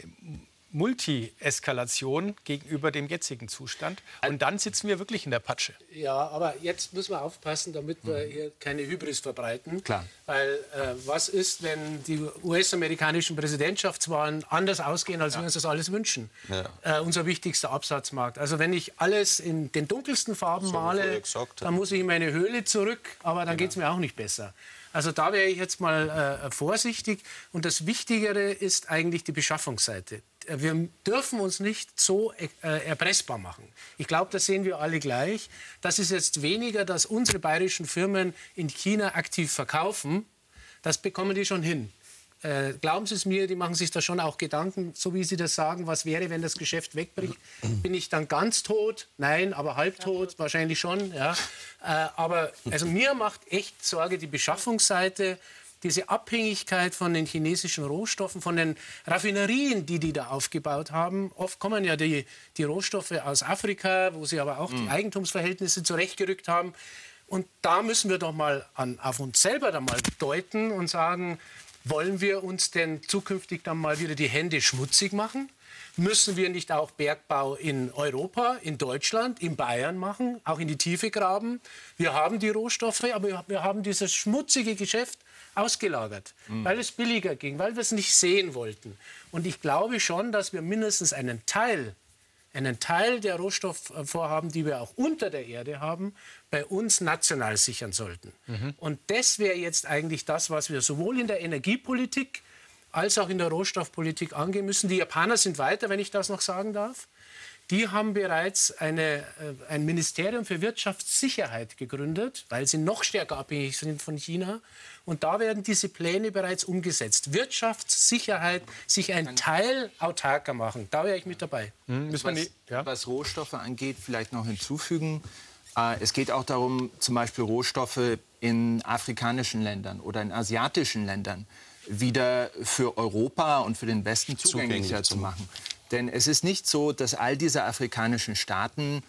Multi-Eskalation gegenüber dem jetzigen Zustand? Und dann sitzen wir wirklich in der Patsche. Ja, aber jetzt müssen wir aufpassen, damit wir hier keine Hybris verbreiten. Klar. Weil äh, was ist, wenn die US-amerikanischen Präsidentschaftswahlen anders ausgehen, als wir uns das alles wünschen? Ja. Äh, unser wichtigster Absatzmarkt. Also wenn ich alles in den dunkelsten Farben So, male, gesagt, ja. dann muss ich in meine Höhle zurück, aber dann geht es mir auch nicht besser. Also da wäre ich jetzt mal äh, vorsichtig. Und das Wichtigere ist eigentlich die Beschaffungsseite. Wir dürfen uns nicht so äh, erpressbar machen. Ich glaube, das sehen wir alle gleich. Das ist jetzt weniger, dass unsere bayerischen Firmen in China aktiv verkaufen. Das bekommen die schon hin. Äh, glauben Sie es mir, die machen sich da schon auch Gedanken, so wie Sie das sagen, was wäre, wenn das Geschäft wegbricht? Bin ich dann ganz tot? Nein, aber halbtot, wahrscheinlich schon. Ja. Äh, aber also mir macht echt Sorge die Beschaffungsseite. Diese Abhängigkeit von den chinesischen Rohstoffen, von den Raffinerien, die die da aufgebaut haben. Oft kommen ja die, die Rohstoffe aus Afrika, wo sie aber auch die Eigentumsverhältnisse zurechtgerückt haben. Und da müssen wir doch mal an, auf uns selber dann mal deuten und sagen, wollen wir uns denn zukünftig dann mal wieder die Hände schmutzig machen? Müssen wir nicht auch Bergbau in Europa, in Deutschland, in Bayern machen, auch in die Tiefe graben? Wir haben die Rohstoffe, aber wir haben dieses schmutzige Geschäft ausgelagert, Mhm. weil es billiger ging, weil wir es nicht sehen wollten. Und ich glaube schon, dass wir mindestens einen Teil, einen Teil der Rohstoffvorhaben, die wir auch unter der Erde haben, bei uns national sichern sollten. Und das wäre jetzt eigentlich das, was wir sowohl in der Energiepolitik als auch in der Rohstoffpolitik angehen müssen. Die Japaner sind weiter, wenn ich das noch sagen darf. Die haben bereits eine, äh, ein Ministerium für Wirtschaftssicherheit gegründet, weil sie noch stärker abhängig sind von China. Und da werden diese Pläne bereits umgesetzt. Wirtschaftssicherheit, sich ein Teil autarker machen. Da wäre ich mit dabei. was, was Rohstoffe angeht, vielleicht noch hinzufügen. Äh, es geht auch darum, zum Beispiel Rohstoffe in afrikanischen Ländern oder in asiatischen Ländern wieder für Europa und für den Westen zugänglicher Zugänglich zu zu machen. Denn es ist nicht so, dass all diese afrikanischen Staaten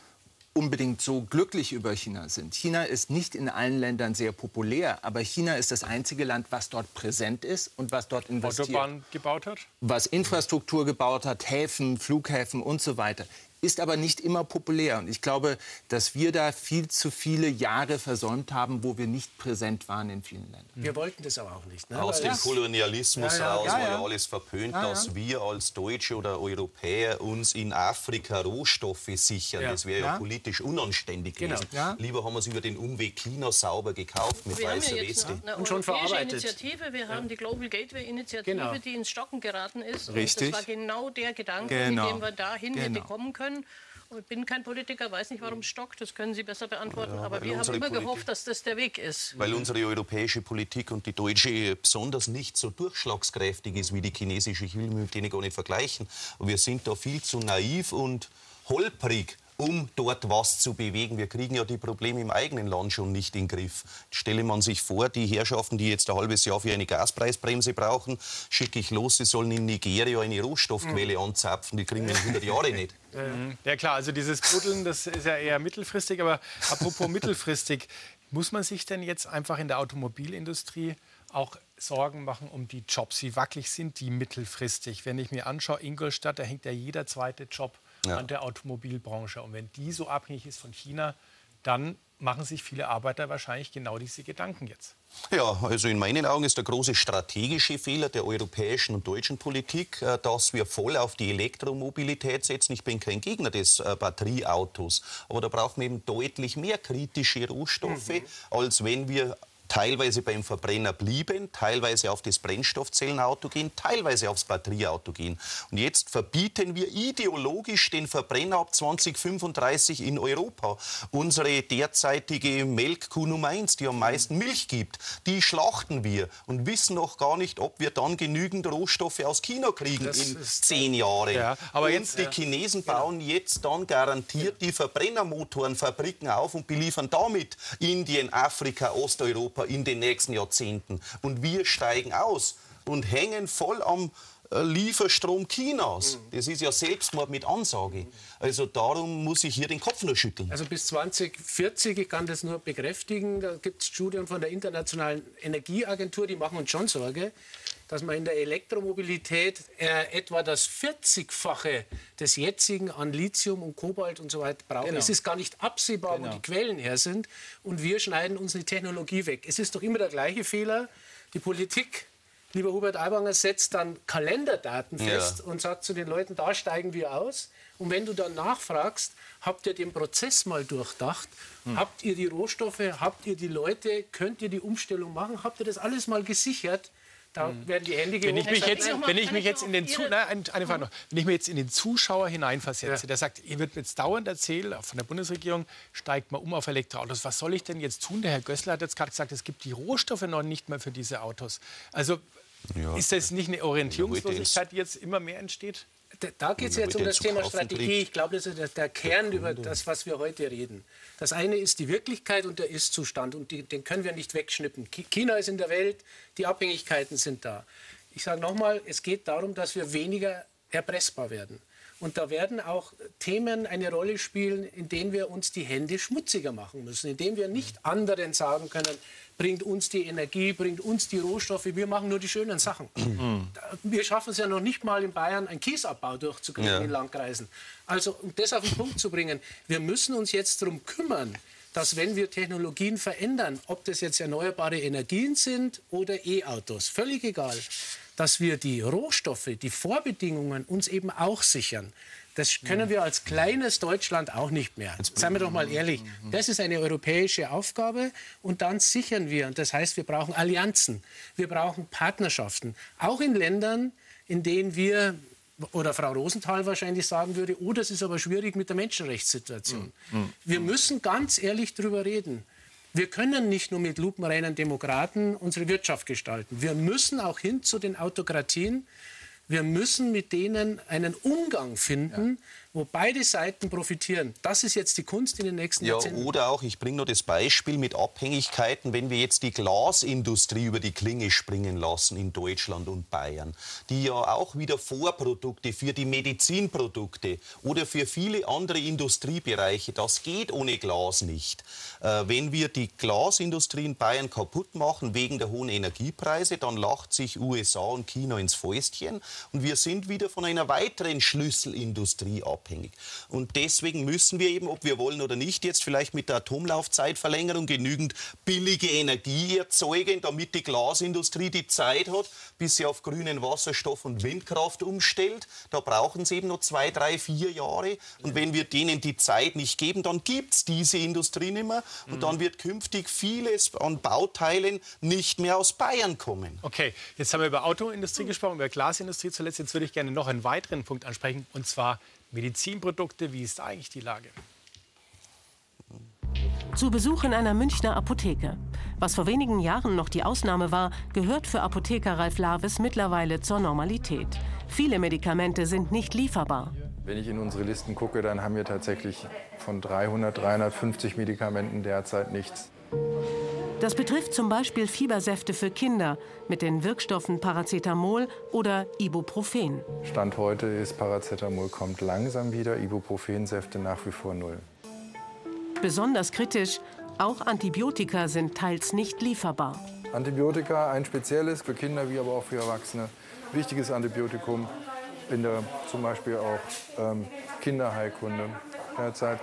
unbedingt so glücklich über China sind. China ist nicht in allen Ländern sehr populär, aber China ist das einzige Land, was dort präsent ist und was dort investiert Autobahn gebaut hat? was Infrastruktur gebaut hat, Häfen, Flughäfen und so weiter, ist aber nicht immer populär. Und ich glaube, dass wir da viel zu viele Jahre versäumt haben, wo wir nicht präsent waren in vielen Ländern. Wir wollten das aber auch nicht. Ne? Aus dem Kolonialismus Ja, ja, raus ja, war ja. ja alles verpönt, Ja, ja. dass wir als Deutsche oder Europäer uns in Afrika Rohstoffe sichern. Ja. Das wäre ja, Ja. politisch unanständig Genau. gewesen. Ja. Lieber haben wir es über den Umweg China sauber gekauft mit Wir haben weißer ja jetzt Weste. eine Und schon verarbeitet. Initiative, wir haben die Global Gateway Initiative, Genau. die ins Stocken geraten ist. Richtig. Und das war genau der Gedanke, Genau. mit dem wir dahin Genau. hätte kommen können. Und Ich bin kein Politiker, weiß nicht, warum es stockt, das können Sie besser beantworten. Ja, aber wir haben immer Politik- gehofft, dass das der Weg ist. Weil unsere europäische Politik und die deutsche besonders nicht so durchschlagskräftig ist wie die chinesische. Ich will mich mit denen gar nicht vergleichen. Wir sind da viel zu naiv und holprig, um dort was zu bewegen. Wir kriegen ja die Probleme im eigenen Land schon nicht in den Griff. Stelle man sich vor, die Herrschaften, die jetzt ein halbes Jahr für eine Gaspreisbremse brauchen, schicke ich los, sie sollen in Nigeria eine Rohstoffquelle anzapfen. Die kriegen wir in 100 Jahren nicht. Mhm. Ja klar, also dieses Buddeln, das ist ja eher mittelfristig. Aber apropos mittelfristig, muss man sich denn jetzt einfach in der Automobilindustrie auch Sorgen machen um die Jobs? Wie wackelig sind die mittelfristig? Wenn ich mir anschaue, Ingolstadt, da hängt ja jeder zweite Job Ja. an der Automobilbranche. Und wenn die so abhängig ist von China, dann machen sich viele Arbeiter wahrscheinlich genau diese Gedanken jetzt. Ja, also in meinen Augen ist der große strategische Fehler der europäischen und deutschen Politik, äh, dass wir voll auf die Elektromobilität setzen. Ich bin kein Gegner des äh, Batterieautos, aber da brauchen wir eben deutlich mehr kritische Rohstoffe, als wenn wir teilweise beim Verbrenner blieben, teilweise auf das Brennstoffzellenauto gehen, teilweise aufs Batterieauto gehen. Und jetzt verbieten wir ideologisch den Verbrenner ab 2035 in Europa. Unsere derzeitige Melkkuh Nummer 1, die am meisten Milch gibt, die schlachten wir und wissen noch gar nicht, ob wir dann genügend Rohstoffe aus China kriegen Das in zehn Jahren. Ja, aber und jetzt- die. Chinesen bauen jetzt dann garantiert die Verbrennermotorenfabriken auf und beliefern damit Indien, Afrika, Osteuropa in den nächsten Jahrzehnten. Und wir steigen aus und hängen voll am äh, Lieferstrom Chinas. Mhm. Das ist ja Selbstmord mit Ansage. Also darum muss ich hier den Kopf nur schütteln. Also bis 2040, ich kann das nur bekräftigen, da gibt es Studien von der Internationalen Energieagentur, die machen uns schon Sorge, dass man in der Elektromobilität äh, etwa das 40-fache des jetzigen an Lithium und Kobalt und so weiter braucht. Genau. Es ist gar nicht absehbar, Genau. wo die Quellen her sind und wir schneiden uns die Technologie weg. Es ist doch immer der gleiche Fehler. Die Politik, lieber Hubert Aiwanger, setzt dann Kalenderdaten Ja. fest und sagt zu den Leuten, da steigen wir aus. Und wenn du dann nachfragst, habt ihr den Prozess mal durchdacht? Hm. Habt ihr die Rohstoffe? Habt ihr die Leute? Könnt ihr die Umstellung machen? Habt ihr das alles mal gesichert? Da werden die Hände. Wenn ich gehoben. mich jetzt, wenn ich mich jetzt in den Zu Nein, eine- eine Frage noch. Wenn ich mir jetzt in den Zuschauer hineinversetze, der sagt, ihr wird mir jetzt dauernd erzählt, auch von der Bundesregierung, steigt mal um auf Elektroautos. Was soll ich denn jetzt tun? Der Herr Gößler hat jetzt gerade gesagt, es gibt die Rohstoffe noch nicht mal für diese Autos. Also Ja. ist das nicht eine Orientierungslosigkeit, die jetzt immer mehr entsteht? Da geht es jetzt um das Thema Strategie. Ich glaube, das ist der, der Kern über das, was wir heute reden. Das eine ist die Wirklichkeit und der Ist-Zustand. Und die, den können wir nicht wegschnippen. China ist in der Welt, die Abhängigkeiten sind da. Ich sage nochmal, es geht darum, dass wir weniger erpressbar werden. Und da werden auch Themen eine Rolle spielen, in denen wir uns die Hände schmutziger machen müssen, indem wir nicht anderen sagen können, bringt uns die Energie, bringt uns die Rohstoffe, wir machen nur die schönen Sachen. Mhm. Wir schaffen es ja noch nicht mal in Bayern, einen Kiesabbau durchzukriegen ja. in Landkreisen. Also, um das auf den Punkt zu bringen, wir müssen uns jetzt darum kümmern, dass wenn wir Technologien verändern, ob das jetzt erneuerbare Energien sind oder E-Autos, völlig egal, dass wir die Rohstoffe, die Vorbedingungen uns eben auch sichern. Das können wir als kleines Deutschland auch nicht mehr. seien wir doch mal ehrlich. Das ist eine europäische Aufgabe und dann sichern wir. Und das heißt, wir brauchen Allianzen, wir brauchen Partnerschaften. Auch in Ländern, in denen wir oder Frau Rosenthal wahrscheinlich sagen würde, oh, das ist aber schwierig mit der Menschenrechtssituation. Mhm. Wir müssen ganz ehrlich darüber reden. Wir können nicht nur mit lupenreinen Demokraten unsere Wirtschaft gestalten. Wir müssen auch hin zu den Autokratien. Wir müssen mit denen einen Umgang finden, ja wo beide Seiten profitieren. Das ist jetzt die Kunst in den nächsten ja, Jahrzehnten. Oder auch, ich bringe nur das Beispiel mit Abhängigkeiten, wenn wir jetzt die Glasindustrie über die Klinge springen lassen in Deutschland und Bayern, die ja auch wieder Vorprodukte für die Medizinprodukte oder für viele andere Industriebereiche, das geht ohne Glas nicht. Äh, wenn wir die Glasindustrie in Bayern kaputt machen wegen der hohen Energiepreise, dann lacht sich USA und China ins Fäustchen und wir sind wieder von einer weiteren Schlüsselindustrie ab abhängig. Und deswegen müssen wir eben, ob wir wollen oder nicht, jetzt vielleicht mit der Atomlaufzeitverlängerung genügend billige Energie erzeugen, damit die Glasindustrie die Zeit hat, bis sie auf grünen Wasserstoff und Windkraft umstellt. Da brauchen sie eben noch zwei, drei, vier Jahre. Und wenn wir denen die Zeit nicht geben, dann gibt es diese Industrie nicht mehr. Und dann wird künftig vieles an Bauteilen nicht mehr aus Bayern kommen. Okay, jetzt haben wir über Autoindustrie gesprochen, über Glasindustrie zuletzt. Jetzt würde ich gerne noch einen weiteren Punkt ansprechen, und zwar Medizinprodukte. Wie ist eigentlich die Lage? Zu Besuch in einer Münchner Apotheke. Was vor wenigen Jahren noch die Ausnahme war, gehört für Apotheker Ralf Lavis mittlerweile zur Normalität. Viele Medikamente sind nicht lieferbar. Wenn ich in unsere Listen gucke, dann haben wir tatsächlich von 300, 350 Medikamenten derzeit nichts. Das betrifft zum Beispiel Fiebersäfte für Kinder mit den Wirkstoffen Paracetamol oder Ibuprofen. Stand heute ist Paracetamol kommt langsam wieder, Ibuprofensäfte nach wie vor null. Besonders kritisch, auch Antibiotika sind teils nicht lieferbar. Antibiotika, ein spezielles für Kinder wie aber auch für Erwachsene. Wichtiges Antibiotikum in der zum Beispiel auch ähm, Kinderheilkunde. Derzeit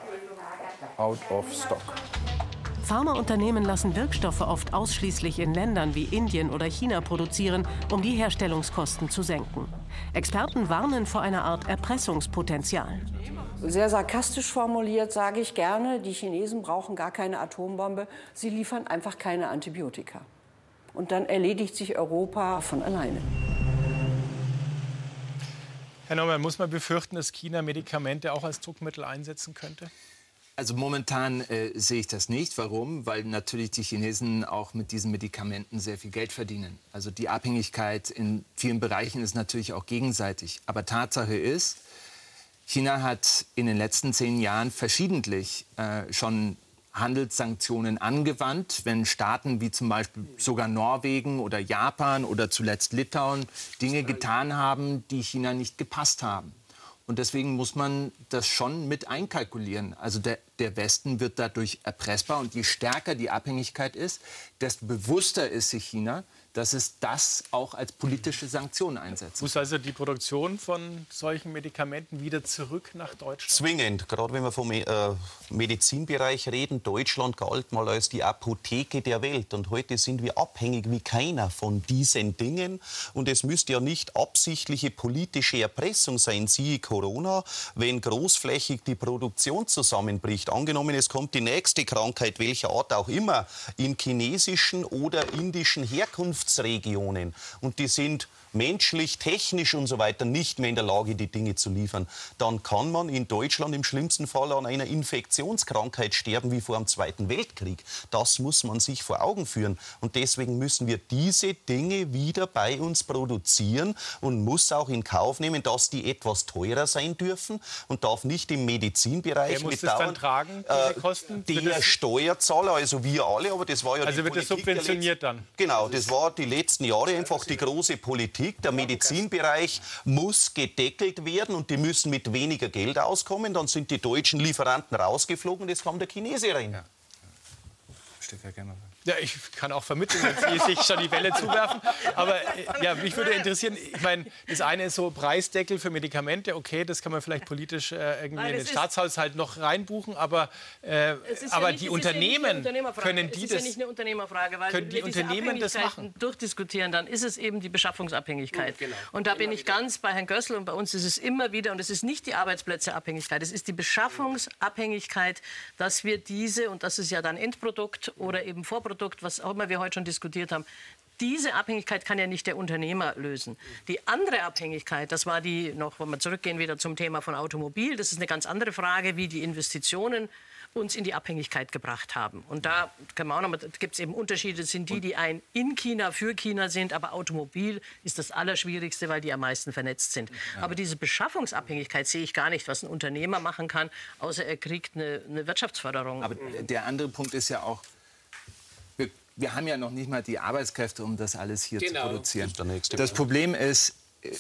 out of stock. Pharmaunternehmen lassen Wirkstoffe oft ausschließlich in Ländern wie Indien oder China produzieren, um die Herstellungskosten zu senken. Experten warnen vor einer Art Erpressungspotenzial. Sehr sarkastisch formuliert sage ich gerne, die Chinesen brauchen gar keine Atombombe, sie liefern einfach keine Antibiotika. Und dann erledigt sich Europa von alleine. Herr Neumann, muss man befürchten, dass China Medikamente auch als Druckmittel einsetzen könnte? Also momentan äh, sehe ich das nicht. Warum? Weil natürlich die Chinesen auch mit diesen Medikamenten sehr viel Geld verdienen. Also die Abhängigkeit in vielen Bereichen ist natürlich auch gegenseitig. Aber Tatsache ist, China hat in den letzten zehn Jahren verschiedentlich äh, schon Handelssanktionen angewandt, wenn Staaten wie zum Beispiel sogar Norwegen oder Japan oder zuletzt Litauen Dinge getan haben, die China nicht gepasst haben. Und deswegen muss man das schon mit einkalkulieren. Also der, der Westen wird dadurch erpressbar. Und je stärker die Abhängigkeit ist, desto bewusster ist sich China, dass es das auch als politische Sanktion einsetzt. Muss also die Produktion von solchen Medikamenten wieder zurück nach Deutschland? Zwingend, gerade wenn wir vom äh, Medizinbereich reden. Deutschland galt mal als die Apotheke der Welt und heute sind wir abhängig wie keiner von diesen Dingen. Und es müsste ja nicht absichtliche politische Erpressung sein, siehe Corona, wenn großflächig die Produktion zusammenbricht. Angenommen, es kommt die nächste Krankheit, welcher Art auch immer, in chinesischen oder indischen Herkunft Herkunftsregionen und die sind menschlich, technisch und so weiter nicht mehr in der Lage, die Dinge zu liefern, dann kann man in Deutschland im schlimmsten Fall an einer Infektionskrankheit sterben wie vor dem Zweiten Weltkrieg. Das muss man sich vor Augen führen. Und deswegen müssen wir diese Dinge wieder bei uns produzieren und muss auch in Kauf nehmen, dass die etwas teurer sein dürfen und darf nicht im Medizinbereich Wer muss mit das dann tragen, äh, diese Kosten? Wird der das- Steuerzahler, also wir alle, aber das war ja Also die wird das Politik der subventioniert dann? Genau, das war die letzten Jahre einfach die große Politik. Der Medizinbereich muss gedeckelt werden und die müssen mit weniger Geld auskommen. Dann sind die deutschen Lieferanten rausgeflogen und jetzt kam der Chinese rein. Ja, ich kann auch vermitteln, wenn Sie sich schon die Welle zuwerfen. Aber äh, ja, mich würde interessieren, ich meine, das eine ist so Preisdeckel für Medikamente, okay, das kann man vielleicht politisch äh, irgendwie Nein, in den Staatshaushalt noch reinbuchen, aber, äh, ja aber nicht- die ja nicht eine Unternehmen, Unternehmerfrage. können es die ist ja das... nicht eine Unternehmerfrage, weil können wenn die Unternehmen das machen? durchdiskutieren, dann ist es eben die Beschaffungsabhängigkeit. Genau. Und da bin ich ganz bei Herrn Gössel und bei uns ist es immer wieder, und es ist nicht die Arbeitsplätzeabhängigkeit, es ist die Beschaffungsabhängigkeit, dass wir diese, und das ist ja dann Endprodukt oder eben Vorprodukt, was auch immer wir heute schon diskutiert haben, diese Abhängigkeit kann ja nicht der Unternehmer lösen. Die andere Abhängigkeit, das war die noch, wenn wir zurückgehen wieder zum Thema von Automobil, das ist eine ganz andere Frage, wie die Investitionen uns in die Abhängigkeit gebracht haben. Und da gibt es eben Unterschiede, das sind die, die ein in China für China sind, aber Automobil ist das Allerschwierigste, weil die am meisten vernetzt sind. Aber diese Beschaffungsabhängigkeit sehe ich gar nicht, was ein Unternehmer machen kann, außer er kriegt eine, eine Wirtschaftsförderung. Aber der andere Punkt ist ja auch, wir, haben ja noch nicht mal die Arbeitskräfte, um das alles hier Genau. zu produzieren. Das Das. Problem ist,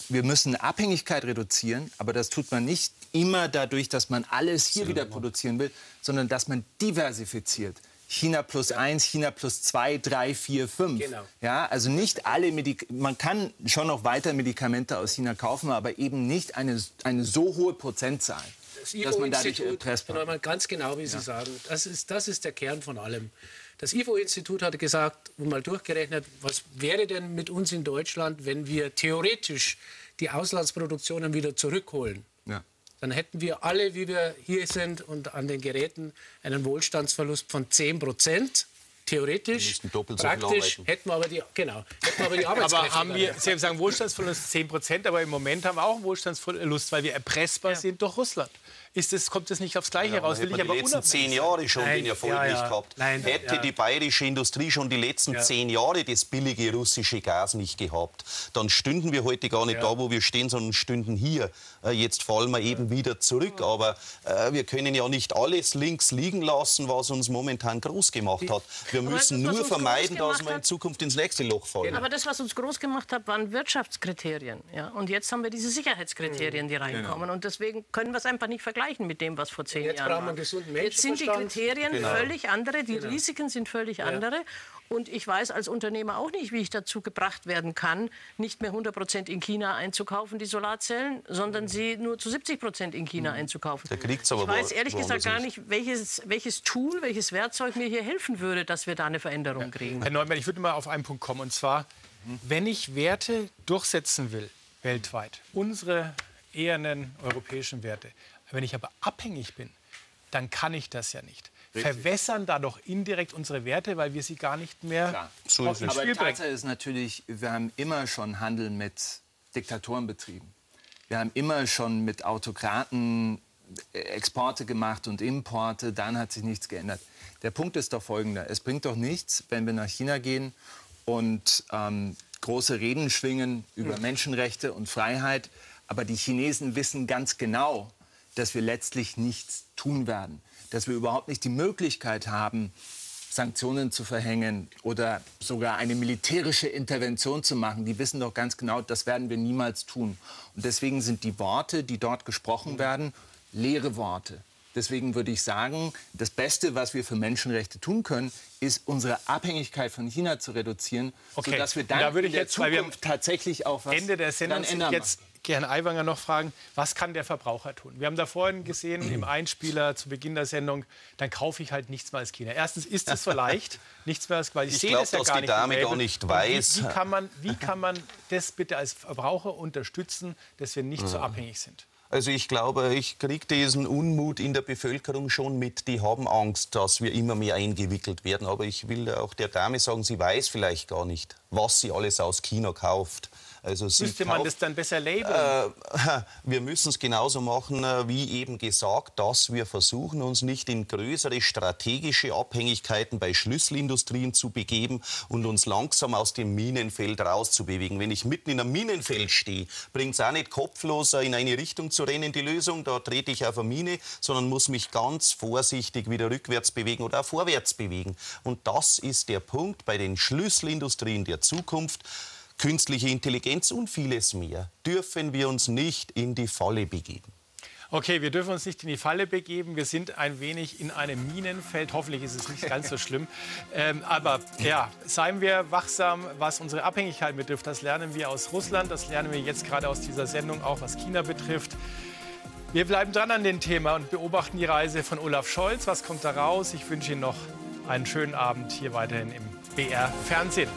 wir müssen Abhängigkeit reduzieren, aber das tut man nicht immer dadurch, dass man alles hier wieder produzieren will, sondern dass man diversifiziert. China plus eins, China plus zwei, drei, vier, fünf. Genau. Ja, also nicht alle Medik man kann schon noch weiter Medikamente aus China kaufen, aber eben nicht eine, eine so hohe Prozentzahl, Das dass man dadurch erpressbar Herr Neumann, ganz genau, wie Sie sagen, das ist, das ist der Kern von allem. Das IFO-Institut hat gesagt und mal durchgerechnet, was wäre denn mit uns in Deutschland, wenn wir theoretisch die Auslandsproduktionen wieder zurückholen? Ja. Dann hätten wir alle, wie wir hier sind und an den Geräten, einen Wohlstandsverlust von 10 Prozent. Theoretisch. so Praktisch arbeiten. hätten wir aber die, genau, hätten wir aber die Arbeitskräfte. Aber haben wir. Sie sagen Wohlstandsverlust 10 Prozent, aber im Moment haben wir auch einen Wohlstandsverlust, weil wir erpressbar sind durch Russland. Ist das, kommt das nicht aufs Gleiche Ja, raus? hätte man die letzten zehn. Jahre schon Nein, den Erfolg ja, ja. nicht gehabt. Nein, hätte ja. die bayerische Industrie schon die letzten Ja. zehn Jahre das billige russische Gas nicht gehabt, dann stünden wir heute gar nicht Ja. da, wo wir stehen, sondern stünden hier. Äh, Jetzt fallen wir eben wieder zurück. Aber äh, wir können ja nicht alles links liegen lassen, was uns momentan groß gemacht hat. Wir Aber müssen das, nur vermeiden, dass wir in Zukunft ins nächste Loch fallen. Aber das, was uns groß gemacht hat, waren Wirtschaftskriterien. Ja? Und jetzt haben wir diese Sicherheitskriterien, die reinkommen. Und deswegen können wir es einfach nicht vergleichen mit dem, was vor zehn Jetzt Jahren brauchen wir einen gesunden Jetzt sind die. Kriterien Genau. völlig andere, die Risiken sind völlig andere. Und ich weiß als Unternehmer auch nicht, wie ich dazu gebracht werden kann, nicht mehr 100 Prozent in China einzukaufen, die Solarzellen, sondern sie nur zu 70 Prozent in China einzukaufen. Da kriegt's aber ich weiß wo- ehrlich gesagt gar nicht, welches, welches Tool, welches Werkzeug mir hier helfen würde, dass wir da eine Veränderung kriegen. Herr Neumann, ich würde mal auf einen Punkt kommen. Und zwar, wenn ich Werte durchsetzen will, weltweit, unsere ehernen europäischen Werte, wenn ich aber abhängig bin, dann kann ich das ja nicht. Verwässern da doch indirekt unsere Werte, weil wir sie gar nicht mehr Klar. So ist es. Aber. Tatsache ist natürlich, wir haben immer schon Handel mit Diktatoren betrieben. Wir haben immer schon mit Autokraten äh, Exporte gemacht und Importe, dann hat sich nichts geändert. Der Punkt ist doch folgender. Es bringt doch nichts, wenn wir nach China gehen und ähm, große Reden schwingen über Menschenrechte und Freiheit, aber die Chinesen wissen ganz genau, dass wir letztlich nichts tun werden, dass wir überhaupt nicht die Möglichkeit haben, Sanktionen zu verhängen oder sogar eine militärische Intervention zu machen. Die wissen doch ganz genau, das werden wir niemals tun. Und deswegen sind die Worte, die dort gesprochen werden, leere Worte. Deswegen würde ich sagen, das Beste, was wir für Menschenrechte tun können, ist unsere Abhängigkeit von China zu reduzieren, Okay. sodass wir dann da würde in der jetzt, Zukunft tatsächlich auch was Ende der Sendung ändern. jetzt Herrn Aiwanger noch fragen, was kann der Verbraucher tun? Wir haben da vorhin gesehen im Einspieler zu Beginn der Sendung, dann kaufe ich halt nichts mehr als China. Erstens ist es so leicht, nichts mehr als, weil ich, Ich sehe glaub, das ja dass gar die Dame gar nicht weiß. Wie, wie, kann man, wie kann man das bitte als Verbraucher unterstützen, dass wir nicht so abhängig sind? Also ich glaube, ich kriege diesen Unmut in der Bevölkerung schon mit. Die haben Angst, dass wir immer mehr eingewickelt werden. Aber ich will auch der Dame sagen, sie weiß vielleicht gar nicht, was sie alles aus China kauft. Also Müsste man das dann besser labeln? Äh, wir müssen es genauso machen, äh, wie eben gesagt, dass wir versuchen, uns nicht in größere strategische Abhängigkeiten bei Schlüsselindustrien zu begeben und uns langsam aus dem Minenfeld rauszubewegen. Wenn ich mitten in einem Minenfeld stehe, bringt es auch nicht kopflos in eine Richtung zu rennen, die Lösung. Da trete ich auf eine Mine, sondern muss mich ganz vorsichtig wieder rückwärts bewegen oder auch vorwärts bewegen. Und das ist der Punkt bei den Schlüsselindustrien der Zukunft künstliche Intelligenz und vieles mehr, dürfen wir uns nicht in die Falle begeben. Okay, wir dürfen uns nicht in die Falle begeben. Wir sind ein wenig in einem Minenfeld. Hoffentlich ist es nicht ganz so schlimm. Ähm, aber ja, seien wir wachsam, was unsere Abhängigkeit betrifft. Das lernen wir aus Russland. Das lernen wir jetzt gerade aus dieser Sendung, auch was China betrifft. Wir bleiben dran an dem Thema und beobachten die Reise von Olaf Scholz. Was kommt da raus? Ich wünsche Ihnen noch einen schönen Abend hier weiterhin im BR Fernsehen.